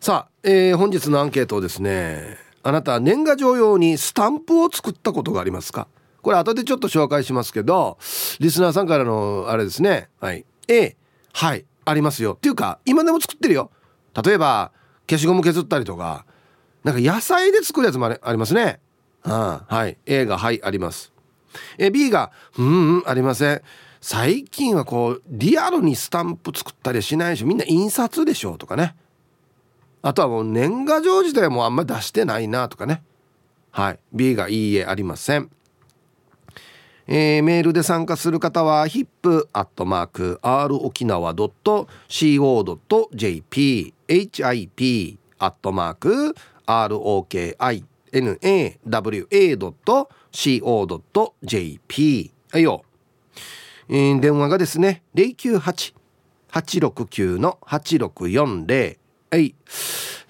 さあ、えー、本日のアンケートですねあなた年賀状用にスタンプを作ったことがありますか？これ後でちょっと紹介しますけどリスナーさんからのあれですね。はい。A はいありますよ。っていうか今でも作ってるよ。例えば消しゴム削ったりとかなんか野菜で作るやつもありますね。ああはい。A がはいあります。え B がうんうんありません。最近はこうリアルにスタンプ作ったりしないしみんな印刷でしょうとかね。あとはもう年賀状自体もあんまり出してないなとかね。はい。B がいいえありません。えー、メールで参加する方は hip.r 沖縄 .co.jp hip アットマーク ROKINAWA.co.jp はいよ、えー、電話がですね098-869-8640はい、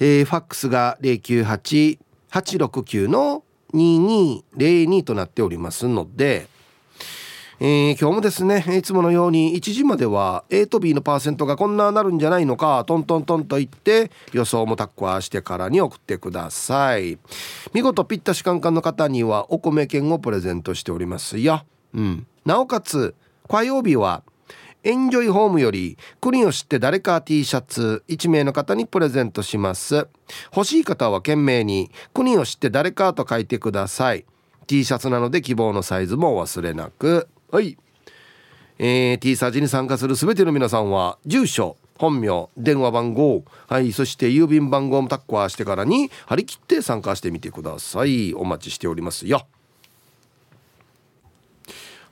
えー、ファックスが098-869の2202となっておりますのでえー、今日もですねいつものように1時までは A と B のパーセントがこんななるんじゃないのかトントントンと言って予想もタッコアしてからに送ってください。見事ピッタシカンカンの方にはお米券をプレゼントしておりますよ、うん、なおかつ火曜日はエンジョイホームよりクリンを知って誰か T シャツ1名の方にプレゼントします。欲しい方は懸命にクリンを知って誰かと書いてください。T シャツなので希望のサイズも忘れなく。はい、えー、T サージに参加する全ての皆さんは住所本名電話番号はいそして郵便番号もタッコアしてからに張り切って参加してみてください。お待ちしておりますよ。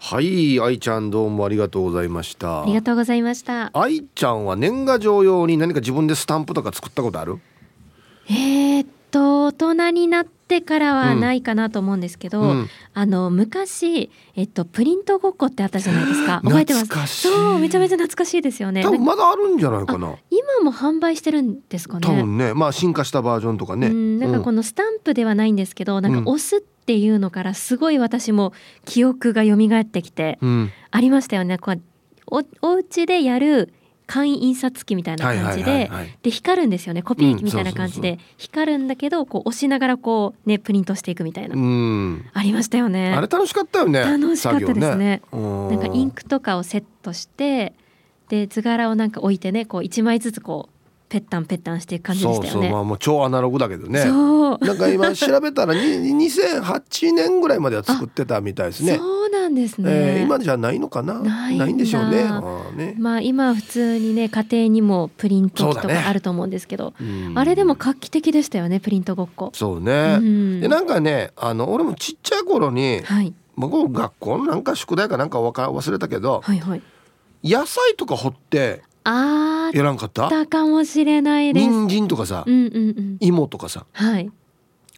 はい愛ちゃんどうもありがとうございました。ありがとうございました。愛ちゃんは年賀状用に何か自分でスタンプとか作ったことある？えー、っと大人になってからはないかなと思うんですけど、うん、あの昔えっとプリントごっこってあったじゃないですか。覚えてます？そうめちゃめちゃ懐かしいですよね。多分まだあるんじゃないかな。今も販売してるんですかね？多分ねまあ進化したバージョンとかね。なんかこのスタンプではないんですけど、なんか押すっていうのからすごい私も記憶が蘇ってきて、ありましたよね。こうおお家でやる簡易印刷機みたいな感じで、で光るんですよね。コピー機みたいな感じで、光るんだけどこう押しながらこうねプリントしていくみたいな、ありましたよね。あれ楽しかったよね楽しかったですね、ね、なんかインクとかをセットしてで図柄をなんか置いてねこう一枚ずつこうペッタンペッタンしていく感じでしたよね。そうそうまあもう超アナログだけどね。なんか今調べたら2008年ぐらいまでは作ってたみたいですね。そうなんですね。えー、今じゃないのかな？ないんでしょうね。あねまあ今普通にね家庭にもプリント機とかあると思うんですけど、ね、あれでも画期的でしたよねプリントごっこ。そうね。うん、でなんかねあの俺もちっちゃい頃に、はい、僕学校のなんか宿題かなんか忘れたけど、はいはい、野菜とか掘ってあやらんかった？たかもしれないです。人参とかさ、うんうんうん、芋とかさはい。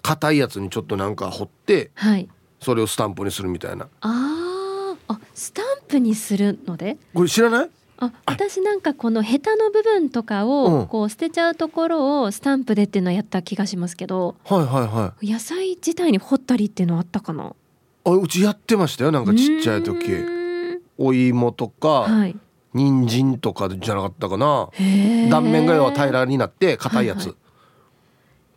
硬いやつにちょっとなんか掘って、はい、それをスタンプにするみたいな。ああスタンプにするので？これ知らない？あ私なんかこのヘタの部分とかをこう捨てちゃうところをスタンプでっていうのはやった気がしますけど、はいはいはい、野菜自体に掘ったりっていうのはあったかな？あうちやってましたよなんかちっちゃい時。お芋とか、はい、人参とかじゃなかったかな。断面が要は平らになって硬いやつ、はいは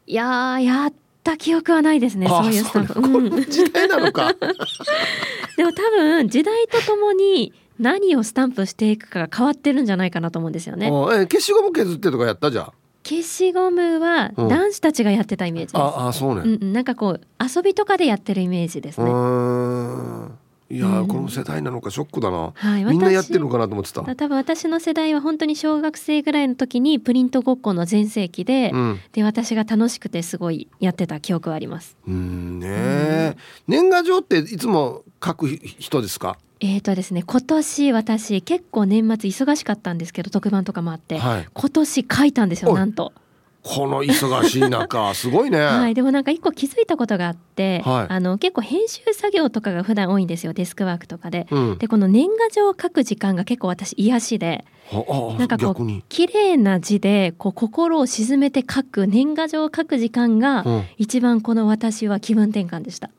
い、いややった記憶はないですねそういうスタンプ、この時代なのか。でも多分時代とともに何をスタンプしていくかが変わってるんじゃないかなと思うんですよね。え消しゴム削ってとかやったじゃん。消しゴムは男子たちがやってたイメージです、うん、ああそうね、うん、なんかこう遊びとかでやってるイメージですねいや、うん、この世代なのかショックだな、はい、みんなやってるのかなと思ってた。多分私の世代は本当に小学生ぐらいの時にプリントごっこの全盛期で、うん、で私が楽しくてすごいやってた記憶はあります。うん。ね、年賀状っていつも書く人ですか？えーとですね、今年私結構年末忙しかったんですけど特番とかもあって、はい、今年書いたんですよなんと。この忙しい中 すごいね。はい、でもなんか一個気づいたことがあって、はい、あの結構編集作業とかが普段多いんですよデスクワークとかで。うん、でこの年賀状を書く時間が結構私癒しで。なんかこう綺麗な字でこう心を沈めて書く年賀状を書く時間が、一番この私は気分転換でした。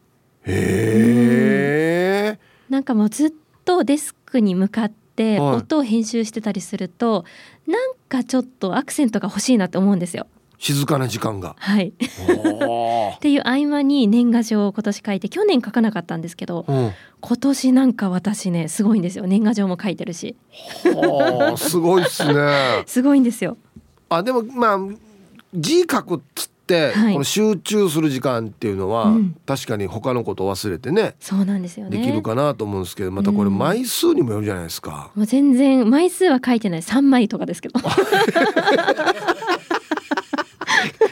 へえ、なんかもうずっとデスクに向かって音を編集してたりすると、はい、なんかちょっとアクセントが欲しいなって思うんですよ。静かな時間が。はい。っていう合間に年賀状を今年書いて去年書かなかったんですけど、うん、今年なんか私ねすごいんですよ。年賀状も書いてるし。すごいっすね。すごいんですよ。あでもまあ字書くっつはい、この集中する時間っていうのは、うん、確かに他のことを忘れてねそうなんですよね。できるかなと思うんですけどまたこれ枚数にもよるじゃないですか、うん、もう全然枚数は書いてない。3枚とかですけど。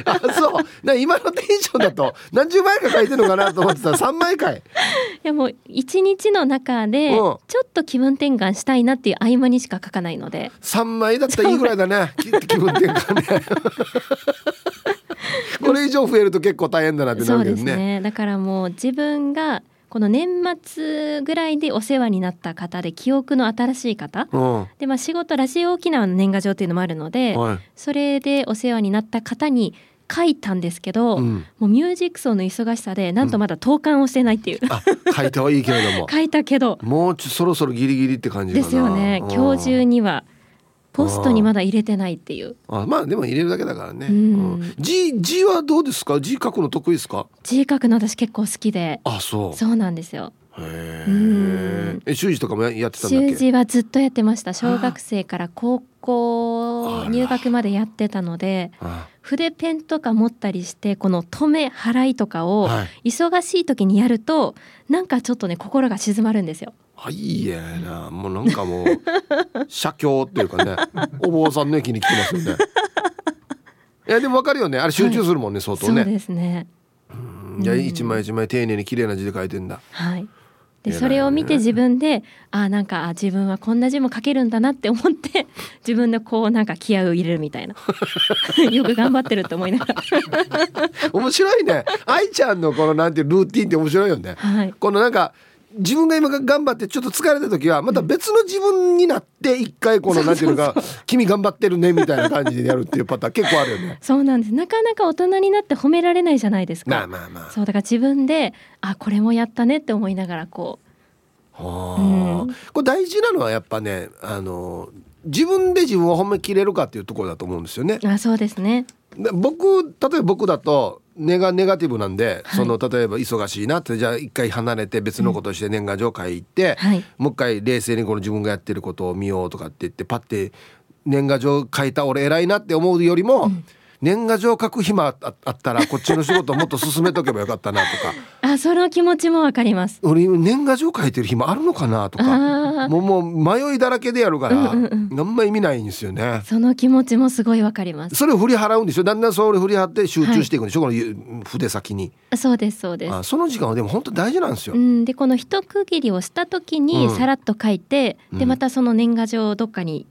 あそう。な今のテンションだと何十枚か書いてるのかなと思ってた。ら3枚かい。いやもう一日の中でちょっと気分転換したいなっていう合間にしか書かないので。3枚だったらいいぐらいだね。気分転換ね これ以上増えると結構大変だなってなるけどね。そうですね。だからもう自分がこの年末ぐらいでお世話になった方で記憶の新しい方、うん、でまあ仕事ラジオ沖縄の年賀状っていうのもあるので、はい、それでお世話になった方に書いたんですけど、うん、もうミュージック層の忙しさでなんとまだ投函をしてないっていう、うん、書いたはいいけれども。書いたけど。もうちょそろそろギリギリって感じですよね。今日中にはポストにまだ入れてないっていう。あまあでも入れるだけだからね、うん、字字はどうですか？字書くの得意ですか？字書くの私結構好きで。あそう。そうなんですよ。へえ習字とかもやってたんだっけ？習字はずっとやってました。小学生から高校入学までやってたので筆ペンとか持ったりしてこの止め払いとかを忙しい時にやるとなんかちょっとね心が静まるんですよ。はいいやなもうなんかもう 写経っていうかねお坊さんの駅に来てますよね。いやでもわかるよねあれ集中するもんね、はい、相当ね。そうですね。いや一枚一枚丁寧に綺麗な字で書いてんだ。はい。でそれを見て自分であなんかあ自分はこんな字も書けるんだなって思って 自分でこうなんか気合を入れるみたいな。よく頑張ってるって思いながら。面白いね。愛ちゃんのこのなんていうルーティンって面白いよね、はい、このなんか自分が今頑張ってちょっと疲れた時はまた別の自分になって一回このなんていうのか「君頑張ってるね」みたいな感じでやるっていうパターン結構あるよね。そうなんですなかなか大人になって褒められないじゃないですか。まあまあまあ。そうだから自分であこれもやったねって思いながらこう。はあ、うん、これ大事なのはやっぱねあの自分で自分を褒めきれるかっていうところだと思うんですよね。あそうですね。僕例えば僕だとネガネガティブなんで、はい、その例えば忙しいなってじゃあ一回離れて別のことして年賀状書いて、うんはい、もう一回冷静にこの自分がやってることを見ようとかって言ってパッて年賀状書いた俺偉いなって思うよりも、うん年賀状書く暇あったらこっちの仕事もっと進めとけばよかったなとか。あその気持ちもわかります。俺年賀状書いてる暇あるのかなとか。もうもう迷いだらけでやるから、うんうんうん、あんま意味ないんですよね。その気持ちもすごいわかります。それを振り払うんでしょ？だんだんそれ振り払って集中していくんでしょ、はい、この筆先に。そうですそうです。あその時間はでも本当大事なんですよ、うん、でこの一区切りをした時にさらっと書いて、うん、でまたその年賀状をどっかに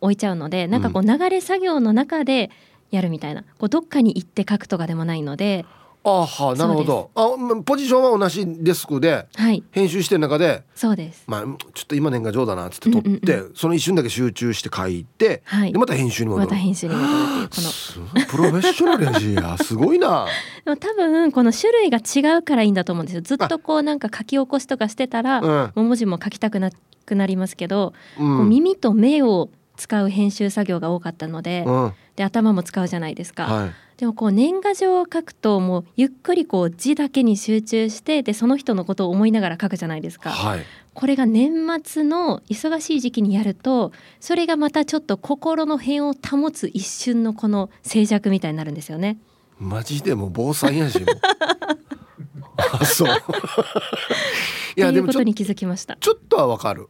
置いちゃうのでなんかこう流れ作業の中で、うんやるみたいな。こうどっかに行って書くとかでもないので。あはなるほど。あポジションは同じデスクで編集してる中で、そうです。まあちょっと今年賀状だなっつって撮って、その一瞬だけ集中して書いて、はい、でまた編集に戻る。また編集に戻るっていうこの。プロフェッショナルやし。やすごいな。でも多分この種類が違うからいいんだと思うんですよ。ずっとこうなんか書き起こしとかしてたら、うん、文字も書きたくなくなりますけど、うん、耳と目を使う編集作業が多かったのでうん、で頭も使うじゃないですか、はい、でもこう年賀状を書くともうゆっくりこう字だけに集中してでその人のことを思いながら書くじゃないですか、はい、これが年末の忙しい時期にやるとそれがまたちょっと心の辺を保つ一瞬のこの静寂みたいになるんですよね。マジでも坊さんやし あそう。いやでもちょちょっとはわかる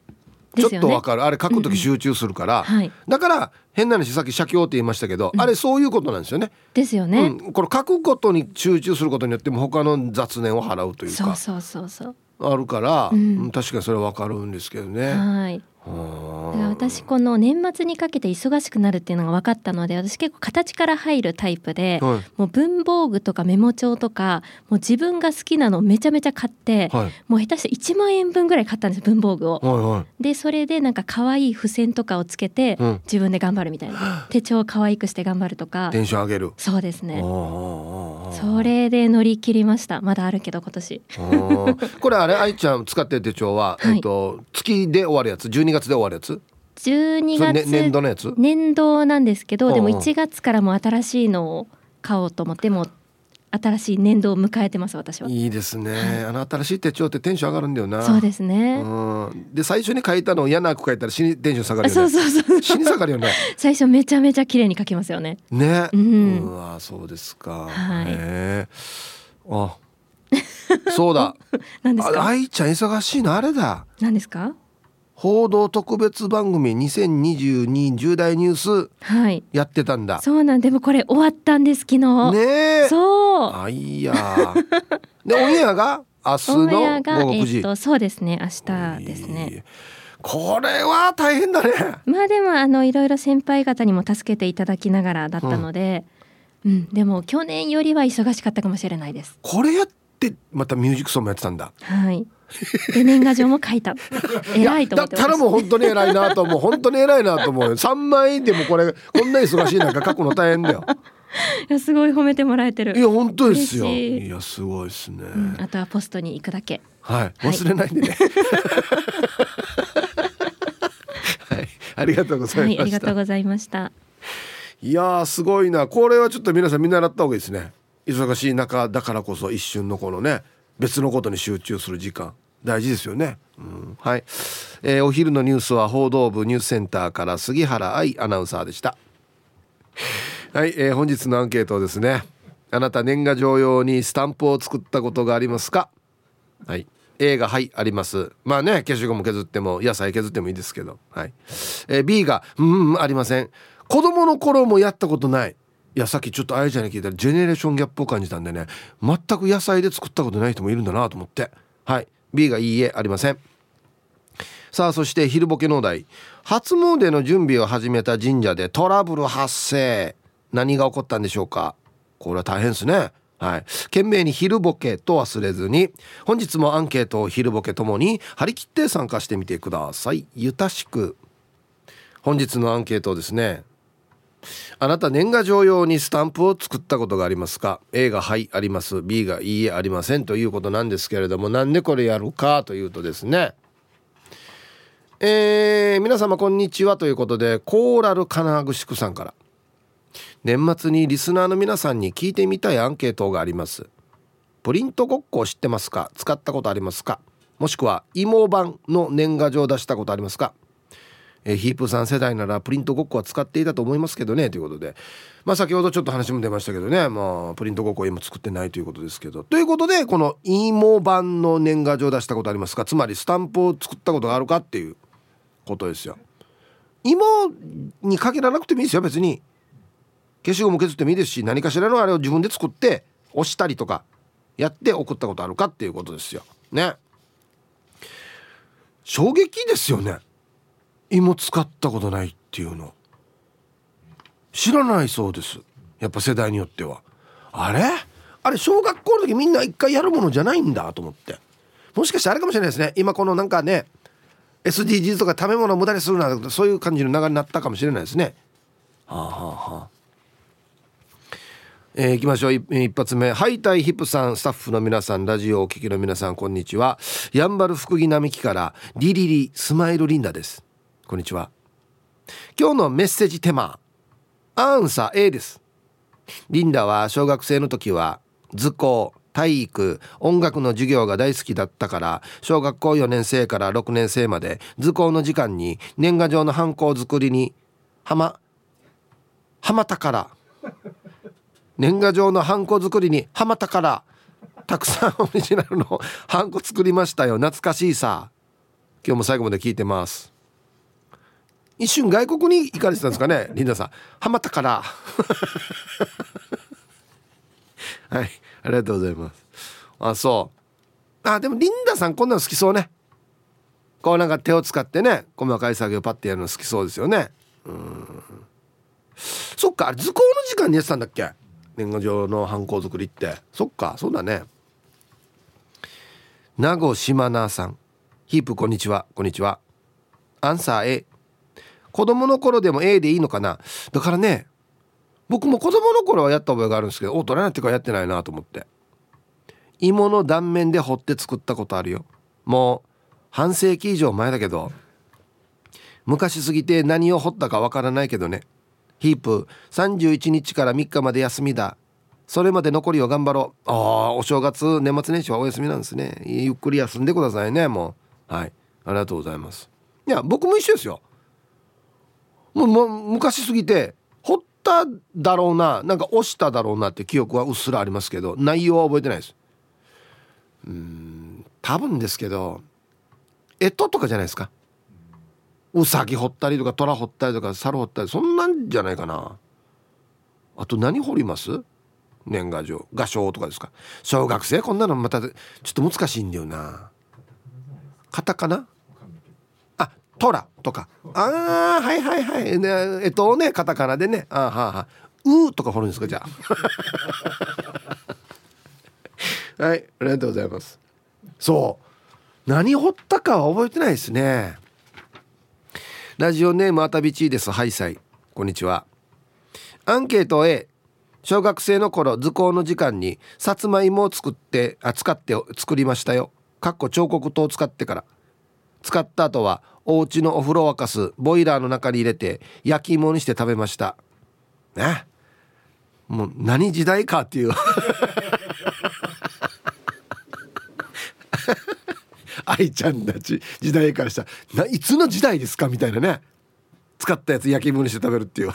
ちょっとわかる。あれ書く時集中するから、うんうんはい、だから変な話さっき写経って言いましたけど、うん、あれそういうことなんですよね。ですよね。うん、これ書くことに集中することによっても他の雑念を払うというか。そうそうそうそう。あるから、うん、確かにそれはわかるんですけどね。はい私この年末にかけて忙しくなるっていうのが分かったので私結構形から入るタイプで、はい、もう文房具とかメモ帳とかもう自分が好きなのめちゃめちゃ買って、はい、もう下手して1万円分ぐらい買ったんです文房具を。はいはい、でそれでなんか可愛い付箋とかをつけて、うん、自分で頑張るみたいな。手帳を可愛くして頑張るとか。テンション上げる。そうですね。それで乗り切りました。まだあるけど今年。これあれ愛ちゃん使ってる手帳は、えっと、月で終わるやつ？12 12月で終わるやつ？12月、ね、年度のやつ？年度なんですけどでも1月からも新しいのを買おうと思っても新しい年度を迎えてます私は。いいですね、はい、あの新しい手帳ってテンション上がるんだよな。そうですね、うん、で最初に書いたのを嫌な句書いたら死にテンション下がるよね。そうそうそう死に下がるよね。最初めちゃめちゃ綺麗に書きますよね。ね、うん、うわそうですか。はい、あそうだ。何ですか？愛ちゃん忙しいのあれだ。何ですか？報道特別番組2022重大ニュースやってたんだ、はい、そうなんでもこれ終わったんです昨日。ねそう。あいや。でオンエアが？明日の午後9時、えっと、そうですね。明日ですね。これは大変だね。まあでもあのいろいろ先輩方にも助けていただきながらだったので、うん、うん、でも去年よりは忙しかったかもしれないです。これやってまたミュージックソンもやってたんだ。はい。で年賀状も書いた。偉いと思ってだったらもう本当に偉いなと思う。本当に偉いなと思う。三枚でもこれこんな忙しい中書くの大変だよ。いやすごい褒めてもらえてる。いや本当ですよ。い。やすごいですね、うん、あとはポストに行くだけ。はい。忘れないでね、はい、ありがとうございました、はい、ありがとうございました。いやすごいな。これはちょっと皆さん見習った方がいいですね忙しい中だからこそ一瞬のこのね別のことに集中する時間大事ですよね、うん、はい、えー、お昼のニュースは報道部ニュースセンターから杉原愛アナウンサーでした。はい、えー、本日のアンケートですね。あなた年賀状用にスタンプを作ったことがありますか？はい。A がはいあります。まあね消しゴム削っても野菜削ってもいいですけど。はい、えー、B がうんありません。子供の頃もやったことない。いやさっきちょっとあやちゃんに聞いたらジェネレーションギャップを感じたんでね全く野菜で作ったことない人もいるんだなと思って。はい。B がいいえありません。さあそして昼ボケの題。初詣の準備を始めた神社でトラブル発生。何が起こったんでしょうか？これは大変ですね。はい。懸命に昼ボケと忘れずに本日もアンケートを昼ボケともに張り切って参加してみてください。ゆたしく。本日のアンケートですねあなた年賀状用にスタンプを作ったことがありますか？A がはいあります。B がいいえありませんということなんですけれどもなんでこれやるかというとですね。えー、皆様こんにちはということでコーラル金具宿さんから。年末にリスナーの皆さんに聞いてみたいアンケートがあります。プリントごっこを知ってますか？使ったことありますか？もしくは芋版の年賀状を出したことありますか？えー、ヒープさん世代ならプリントごっこは使っていたと思いますけどねということで。まあ先ほどちょっと話も出ましたけどね。まあプリントごっこは今作ってないということですけど。ということでこの芋版の年賀状を出したことありますか？つまりスタンプを作ったことがあるかっていうことですよ。芋にかけらなくてもいいですよ別に。消しゴム削ってもいいですし何かしらのあれを自分で作って押したりとかやって送ったことあるかっていうことですよ。ね。衝撃ですよね。芋使ったことないっていうの。知らないそうです。やっぱ世代によっては。あれ？あれ小学校の時みんな一回やるものじゃないんだと思って。もしかしてあれかもしれないですね。今このなんかね SDGs とか食べ物を無駄にするなそういう感じの流れになったかもしれないですね。はあはあはあ。えー、いきましょう。一発目。ハイタイヒップさんスタッフの皆さんラジオをお聴きの皆さんこんにちは。やんばる福木並木からリリリスマイルリンダですこんにちは。今日のメッセージテーマアンサー A です。リンダは小学生の時は図工体育音楽の授業が大好きだったから小学校4年生から6年生まで図工の時間に年賀状のハンコを作りに浜浜田から年賀状のハンコ作りに浜田からたくさんオリジナルのハンコ作りましたよ。懐かしいさ。今日も最後まで聞いてます。一瞬外国に行かれてたんですかね リンダさん。ハマったから。はいありがとうございます。あそう。あでもリンダさんこんなの好きそうね。こうなんか手を使ってね細かい作業パッてやるの好きそうですよね。うん。そっかあれ図工の時間にやってたんだっけ？年賀状のハンコ作りって。そっかそうだね。名護島名さん。ヒープこんにちは。こんにちは。アンサー A 子供の頃でも A でいいのかな？だからね僕も子供の頃はやった覚えがあるんですけど大人になってからやってないなと思って。芋の断面で彫って作ったことあるよ。もう半世紀以上前だけど。昔すぎて何を彫ったかわからないけどね。ヒープ31日から3日まで休みだ。それまで残りを頑張ろう。ああお正月年末年始はお休みなんですね。ゆっくり休んでくださいねもう。はい。ありがとうございます。いや僕も一緒ですよ。もう昔すぎて掘っただろうななんか押しただろうなって記憶はうっすらありますけど内容は覚えてないです。うん多分ですけど干支とかじゃないですか。うさぎ掘ったりとか虎掘ったりとか猿掘ったりそんなんじゃないかな。あと何掘ります？年賀状画章とかですか？小学生？こんなのまたちょっと難しいんだよな。カタカナ？トラとか。ああはいはいはい。ねえっとねカタカナでね。あはあはあうとか掘るんですかじゃあ。はいありがとうございます。そう。何掘ったかは覚えてないですね。ラジオネームあたびちです。ハイサイこんにちは。アンケート A 小学生の頃図工の時間にさつまいもを作ってあ使って作りましたよ。かっこ彫刻刀を使ってから。使った後はお家のお風呂沸かすボイラーの中に入れて焼き芋にして食べました。ね。もう何時代かっていう。愛ちゃんたち時代からした。らいつの時代ですかみたいなね。使ったやつ焼き芋にして食べるっていう。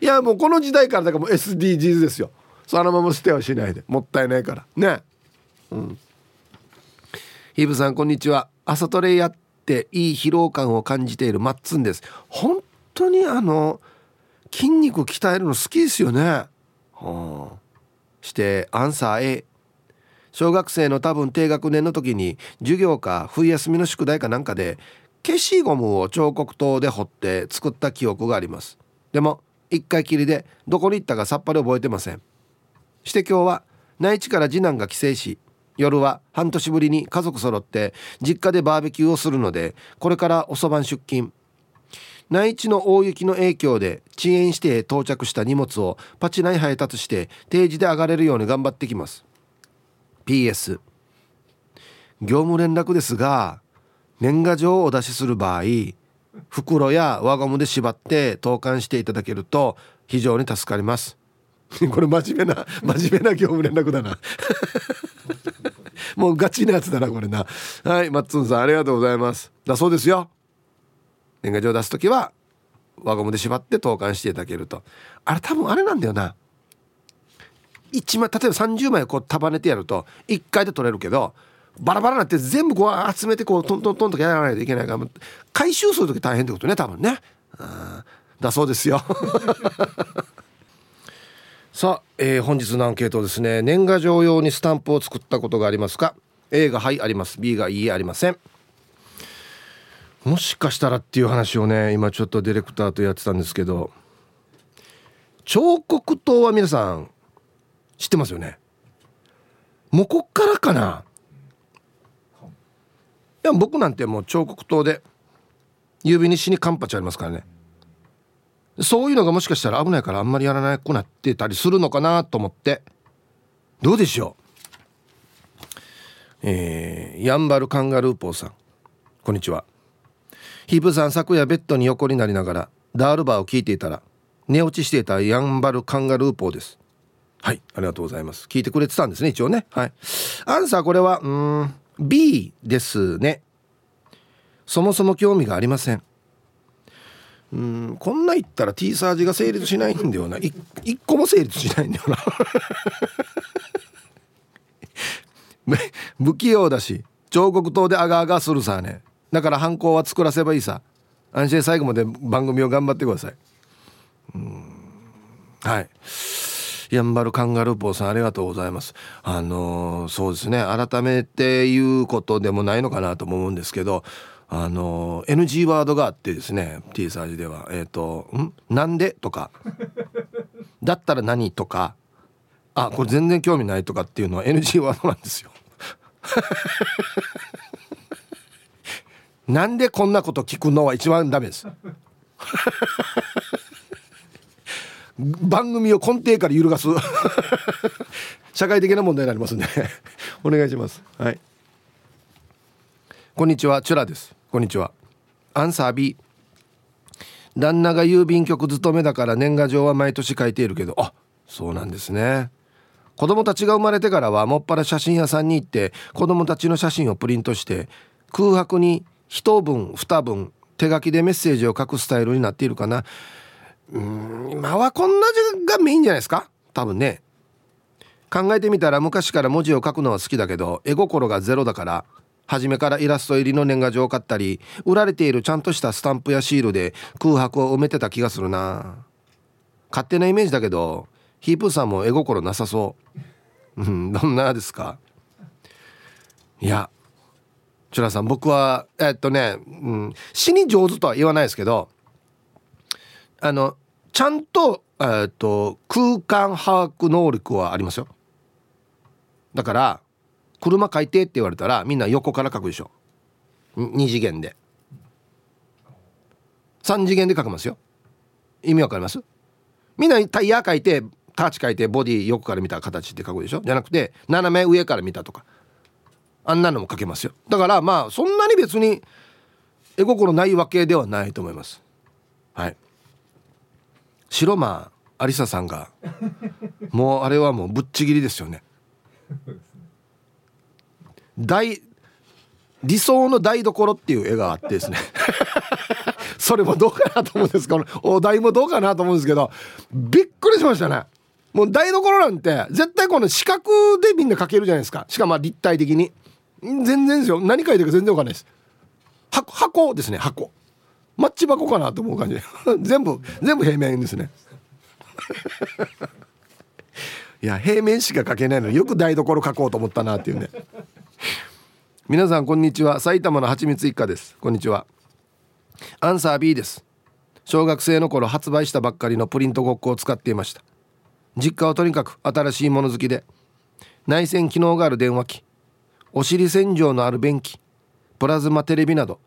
いやもうこの時代からだからもう SDGs ですよ。そのまま捨てはしないで。もったいないから。ね。うん。ヒブさんこんにちは。朝トレやっていい疲労感を感じているマッツンです。本当にあの筋肉鍛えるの好きですよね。はあ。してアンサー A 小学生の多分低学年の時に授業か冬休みの宿題かなんかで消しゴムを彫刻刀で彫って作った記憶があります。でも一回きりでどこに行ったかさっぱり覚えてません。して今日は内地から次男が帰省し夜は半年ぶりに家族揃って実家でバーベキューをするのでこれから遅番出勤。内地の大雪の影響で遅延して到着した荷物をパチナイ配達して定時で上がれるように頑張ってきます。PS 業務連絡ですが年賀状をお出しする場合袋や輪ゴムで縛って投函していただけると非常に助かります。これ真面目な 真面目な業務連絡だな。もうガチなやつだなこれな。はいマッツンさんありがとうございます。だそうですよ。年賀状出す時は輪ゴムで縛って投函していただけると。あれ多分あれなんだよな。1枚例えば30枚こう束ねてやると1回で取れるけどバラバラになって全部こう集めてこうトントントンとやらないといけないから回収する時大変ってことね多分ね。だそうですよさあ、えー、本日のアンケートですね。年賀状用にスタンプを作ったことがありますか？A がはいあります。B がいいえありません。もしかしたらっていう話をね今ちょっとディレクターとやってたんですけど彫刻刀は皆さん知ってますよね？もうこっからかな？いや僕なんてもう彫刻刀で指に死にカンパチありますからね。そういうのがもしかしたら危ないからあんまりやらなくなってたりするのかなと思って。どうでしょう？えー、やんばるカンガルーポーさん。こんにちは。ヒープさん昨夜ベッドに横になりながらダールバーを聞いていたら寝落ちしていたやんばるカンガルーポーです。はいありがとうございます。聞いてくれてたんですね一応ね。はい。アンサーこれはうん B ですね。そもそも興味がありません。うんこんな言ったら T サージが成立しないんだよな。一個も成立しないんだよな。不器用だし彫刻刀であがあがするさね。だから犯行は作らせばいいさ。安心最後まで番組を頑張ってください。うん。はい。やんばるカンガルーポーさんありがとうございます。あのー、そうですね。改めて言うことでもないのかなと思うんですけどあの NG ワードがあってですね T サージではえっ、ー、と「ん？なんで?」とか「だったら何?」とか「あこれ全然興味ない」とかっていうのは NG ワードなんですよ。なんでこんなこと聞くのは一番ダメです。番組を根底から揺るがす 社会的な問題になりますんでお願いしますはいこんにちはチュラですこんにちは。アンサー B 旦那が郵便局勤めだから年賀状は毎年書いているけど。あそうなんですね。子供たちが生まれてからはもっぱら写真屋さんに行って子供たちの写真をプリントして空白に1文2文手書きでメッセージを書くスタイルになっているかな。うん今はこんな字がメインじゃないですか？多分ね。考えてみたら昔から文字を書くのは好きだけど絵心がゼロだから初めからイラスト入りの年賀状を買ったり売られているちゃんとしたスタンプやシールで空白を埋めてた気がするな。勝手なイメージだけどヒープーさんも絵心なさそう。うんどんなですか？いやチュラさん僕はえっとね、うん、死に上手とは言わないですけどあのちゃんと,、えっと空間把握能力はありますよ。だから車書いてって言われたらみんな横から書くでしょ。2次元で。3次元で書けますよ。意味わかります？みんなタイヤ書いてターチ書いてボディ横から見た形って書くでしょ？じゃなくて斜め上から見たとか。あんなのも書けますよ。だからまあそんなに別に絵心ないわけではないと思います。はい。白間ありささんがもうあれはもうぶっちぎりですよね。大理想の台所っていう絵があってですね。それもどうかなと思うんです。けどお題もどうかなと思うんですけどびっくりしましたね。もう台所なんて絶対この四角でみんな描けるじゃないですか。しかも立体的に。全然ですよ。何書いてるか全然わかんないです。箱箱ですね箱。マッチ箱かなと思う感じ。全部全部平面ですね。いや平面しか書けないのよく台所書こうと思ったなっていうね。皆さんこんにちは。埼玉のはちみつ一家です。こんにちは。アンサー B です。小学生の頃発売したばっかりのプリントごっこを使っていました。実家はとにかく新しいもの好きで内線機能がある電話機お尻洗浄のある便器プラズマテレビなど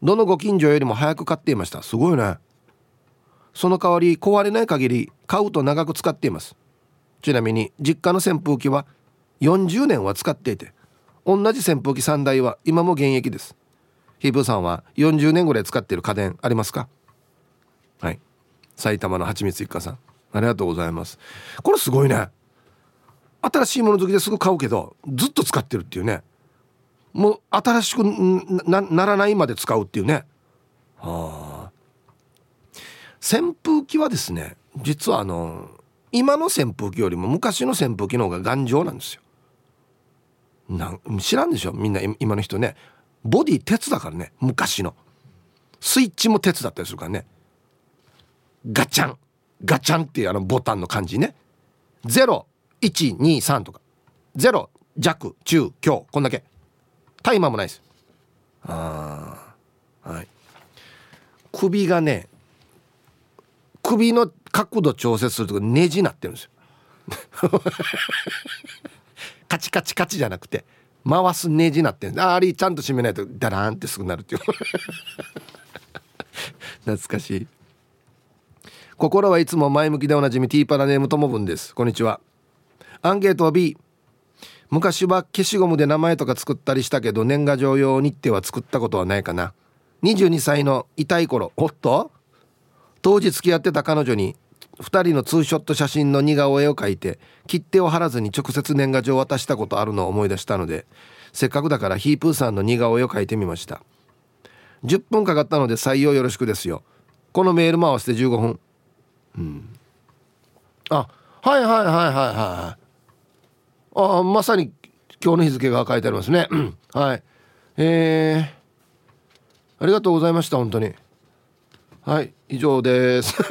どのご近所よりも早く買っていました。すごいね。その代わり壊れない限り買うと長く使っています。ちなみに実家の扇風機は40年は使っていて同じ扇風機3台は今も現役です。ヒープーさんは40年ぐらい使っている家電ありますか？はい。埼玉のはちみつ一家さん。ありがとうございます。これすごいね。新しいもの好きですぐ買うけどずっと使ってるっていうね。もう新しくならないまで使うっていうね。はあ。扇風機はですね実はあの今の扇風機よりも昔の扇風機の方が頑丈なんですよ。なん知らんでしょ？みんな今の人ね。ボディ鉄だからね。昔の。スイッチも鉄だったりするからね。ガチャン。ガチャンっていうあのボタンの感じね。0123とか。0弱中強こんだけ。タイマーもないです。ああはい。首がね首の角度調節するとネジなってるんですよ。カチカチカチじゃなくて回すネジなってんああれちゃんと締めないとダラーンってすぐなるっていう。懐かしい。心はいつも前向きでおなじみティーパラネームともぶんです。こんにちは。アンケートは B 昔は消しゴムで名前とか作ったりしたけど年賀状用にっては作ったことはないかな。22歳の痛い頃おっと？当時付き合ってた彼女に2人のツーショット写真の似顔絵を描いて切手を貼らずに直接年賀状を渡したことあるのを思い出したのでせっかくだからヒープーさんの似顔絵を描いてみました。10分かかったので採用よろしくですよ。このメールも合わせて15分。うん。あはいはいはいはいはいあまさに今日の日付が書いてありますね。はい。えー、ありがとうございました本当に。はい以上です。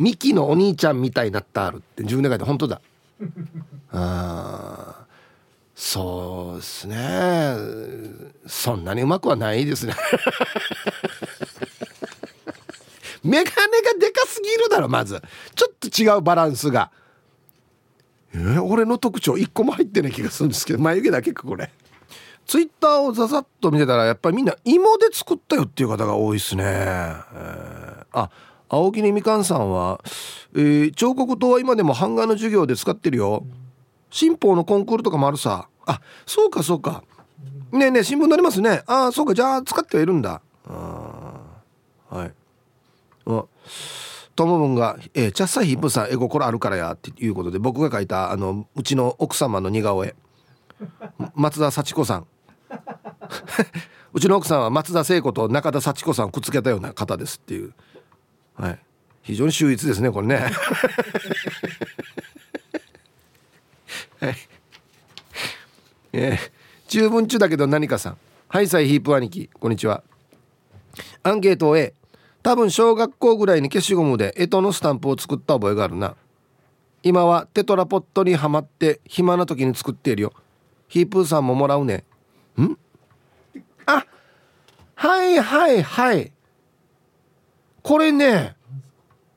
ミキのお兄ちゃんみたいになったあるって自分で書いて本当だ。あそうですね。そんなにうまくはないですね。メガネがでかすぎるだろまず。ちょっと違うバランスが。えー、俺の特徴1個も入ってない気がするんですけど眉毛だけかこれ。ツイッターをざざっと見てたらやっぱりみんな芋で作ったよっていう方が多いですね、えー、あ青木にみかんさんは、えー、彫刻刀は今でも版画の授業で使ってるよ。新法のコンクールとかもあるさ。あそうかそうか。ねえねえ新聞載りますね。ああそうか。じゃあ使ってはいるんだ。あはい。あトモブンが「えー、チャッサヒップさん絵心あるからや」っていうことで僕が書いたあのうちの奥様の似顔絵。松田幸子さん。うちの奥さんは松田聖子と中田幸子さんをくっつけたような方ですっていう。はい。非常に秀逸ですねこれね。はい。えー、十分中だけど何かさん。ハイサイヒープ兄貴こんにちは。アンケートを A 多分小学校ぐらいに消しゴムで干支のスタンプを作った覚えがあるな。今はテトラポットにはまって暇な時に作っているよ。ヒープーさんももらうね。ん？あはいはいはい。これね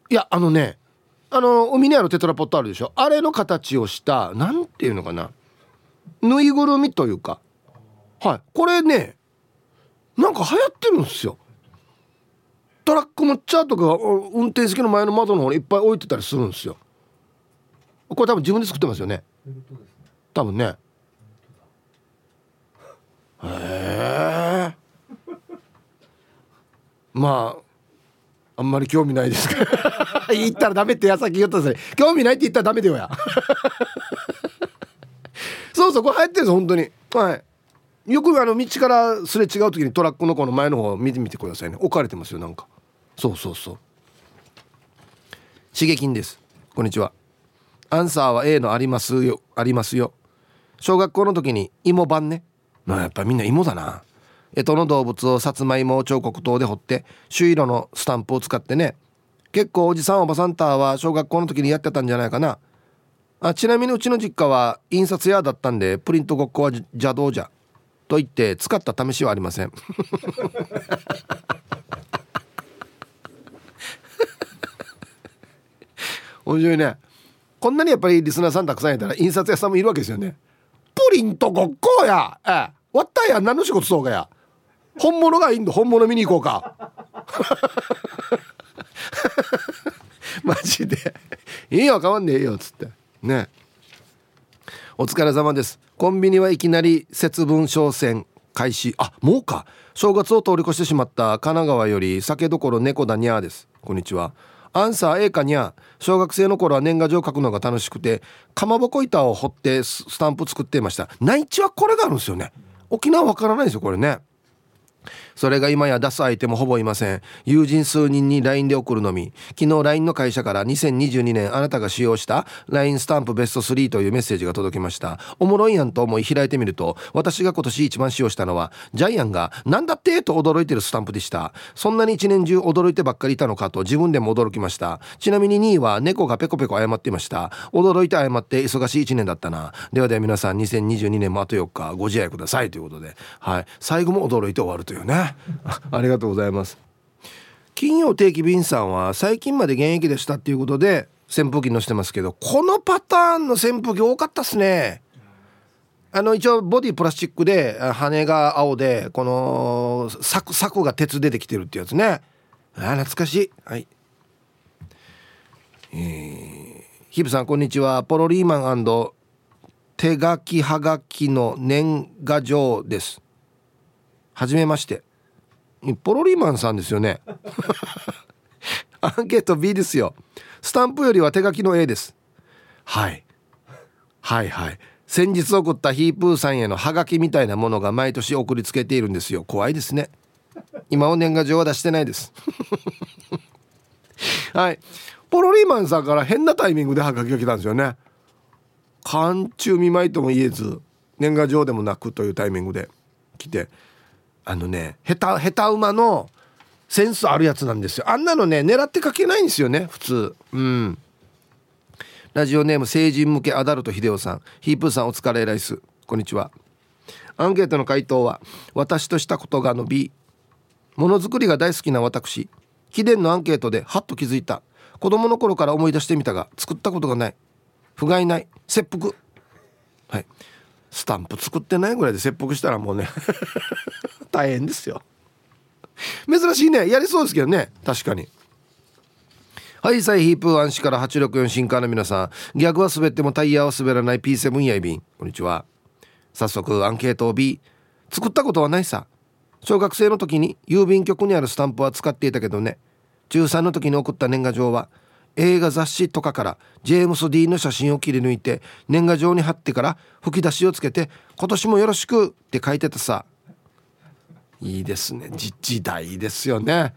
いやあのねあの海にあるテトラポットあるでしょ。あれの形をした何ていうのかな。ぬいぐるみというか。はい。これねなんか流行ってるんですよ。トラックのチャーとか運転席の前の窓の方にいっぱい置いてたりするんですよ。これ多分自分で作ってますよね。多分ねへえまああんまり興味ないですか。ら 言ったらダメってやさっき言ったんですね。興味ないって言ったらダメだよや。そうそうこれ流行ってるんです本当に。はい。よくあの道からすれ違う時にトラックのこの前の方を見てみてくださいね。置かれてますよなんか。そうそうそう。刺激です。こんにちは。アンサーは A のありますよありますよ。小学校の時に芋版ね。まあやっぱみんな芋だな。干支の動物をさつまいもを彫刻刀で彫って朱色のスタンプを使ってね。結構おじさんおばさんターは小学校の時にやってたんじゃないかな。あちなみにうちの実家は印刷屋だったんでプリントごっこは邪道じゃ。と言って使った試しはありません。面白いね。こんなにやっぱりリスナーさんたくさんいたら印刷屋さんもいるわけですよね。リントごっこや。ええ。わったや何の仕事そうかや。本物がいいんだ本物見に行こうか。マジで。いいよ変わんねえよっつって。ね。お疲れ様です。コンビニはいきなり節分商戦開始。あもうか。正月を通り越してしまった神奈川より酒どころ猫だにゃーです。こんにちは。アンサー A かにゃ小学生の頃は年賀状書くのが楽しくてかまぼこ板を掘ってスタンプ作っていました。内地はこれがあるんですよね。沖縄わからないですよこれね。それが今や出す相手もほぼいません。友人数人に LINE で送るのみ。昨日 LINE の会社から2022年あなたが使用した LINE スタンプベスト3というメッセージが届きました。おもろいやんと思い開いてみると私が今年一番使用したのはジャイアンが何だって？と驚いてるスタンプでした。そんなに一年中驚いてばっかりいたのかと自分でも驚きました。ちなみに2位は猫がペコペコ謝っていました。驚いて謝って忙しい1年だったな。ではでは皆さん2022年もあと4日ご自愛くださいということで。はい。最後も驚いて終わるというね。ありがとうございます。金曜定期便さんは最近まで現役でしたっていうことで扇風機乗せてますけどこのパターンの扇風機多かったっすね。あの一応ボディプラスチックで羽が青でこの柵柵が鉄でできてるってやつね。あ懐かしい。はい。えー、ヒブさんこんにちは。ポロリーマン手書きはがきの年賀状です。はじめまして。ポロリーマンさんですよね。アンケート B ですよ。スタンプよりは手書きの A です。はい。はいはい。先日送ったヒープーさんへのハガキみたいなものが毎年送りつけているんですよ。怖いですね。今お年賀状は出してないです。はい。ポロリーマンさんから変なタイミングでハガキが来たんですよね。寒中見舞いとも言えず年賀状でもなくというタイミングで来て。あのね下手下手馬のセンスあるやつなんですよ。あんなのね狙って書けないんですよね普通。うん。ラジオネーム成人向けアダルト秀夫さん。ヒープーさんお疲れライス。こんにちは。アンケートの回答は私としたことがの B ものづくりが大好きな私。秘伝のアンケートでハッと気づいた。子供の頃から思い出してみたが作ったことがない。不甲斐ない。切腹。はい。スタンプ作ってないぐらいで切腹したらもうね 大変ですよ。珍しいね。やりそうですけどね。確かに。はいサイヒープーアンシから864新刊の皆さん。逆は滑ってもタイヤは滑らない P7 やいびんこんにちは。早速アンケートを B 作ったことはないさ。小学生の時に郵便局にあるスタンプは使っていたけどね。中3の時に送った年賀状は映画雑誌とかからジェームス・ディーンの写真を切り抜いて年賀状に貼ってから吹き出しをつけて「今年もよろしく」って書いてたさ。いいですね。時代ですよね。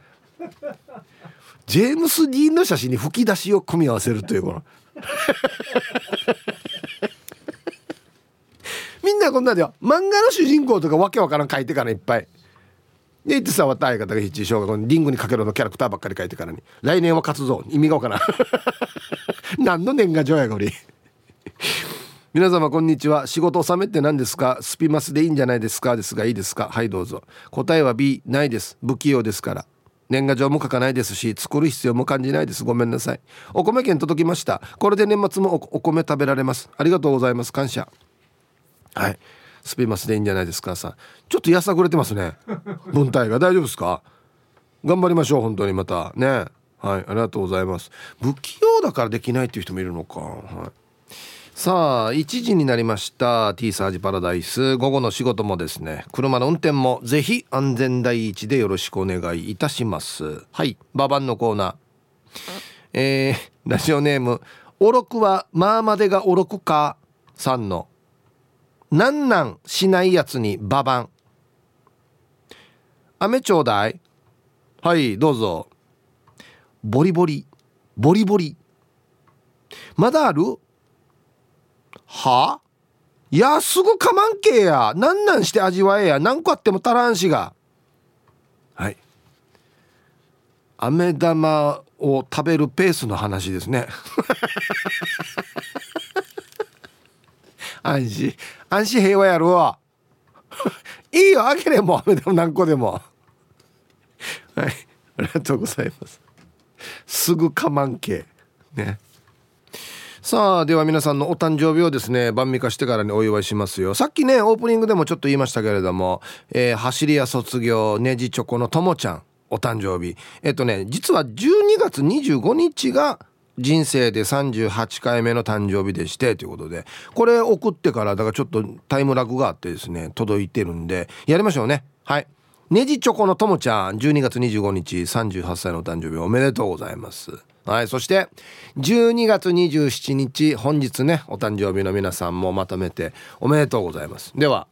ジェームス・ディーンの写真に吹き出しを組み合わせるというこの。みんなこんなんだよ。漫画の主人公とかわけわからん書いてからいっぱい。で言ってさた相方が一小学校にリングにかけろのキャラクターばっかり書いてからに来年は活動。意味がわからん。何の年賀状やこれ。皆様こんにちは。仕事納めって何ですか？スピマスでいいんじゃないですか？ですがいいですか？はいどうぞ。答えは B ないです。不器用ですから。年賀状も書かないですし作る必要も感じないです。ごめんなさい。お米券届きました。これで年末もお米食べられます。ありがとうございます。感謝。はい。スピマスでいいんじゃないですかさ。ちょっとやさぐれてますね。文体が。大丈夫ですか？頑張りましょう本当にまた。ね。はいありがとうございます。不器用だからできないっていう人もいるのか。はい。さあ1時になりました。T サージパラダイス。午後の仕事もですね。車の運転もぜひ安全第一でよろしくお願いいたします。はいババンのコーナー。えー、ラジオネームおろくはまあまでがおろくかさんのなんなんしないやつにババン。飴ちょうだい。はいどうぞ。ボリボリ。ボリボリ。まだある？は？いやすぐかまんけや。なんなんして味わえや。何個あっても足らんしが。はい。飴玉を食べるペースの話ですね。安心。安心平和やるわ いいよあげれも飴玉何個でも。はい。ありがとうございます。すぐかまんけ。ね。さあでは皆さんのお誕生日をですね晩味化してからにお祝いしますよ。さっきねオープニングでもちょっと言いましたけれども、えー、走り屋卒業ネジチョコのともちゃんお誕生日。えっとね実は12月25日が人生で38回目の誕生日でしてということで。これ送ってからだからちょっとタイムラグがあってですね届いてるんでやりましょうね。はい。ネジチョコのともちゃん12月25日38歳の誕生日おめでとうございます。はい。そして12月27日本日ねお誕生日の皆さんもまとめておめでとうございます。では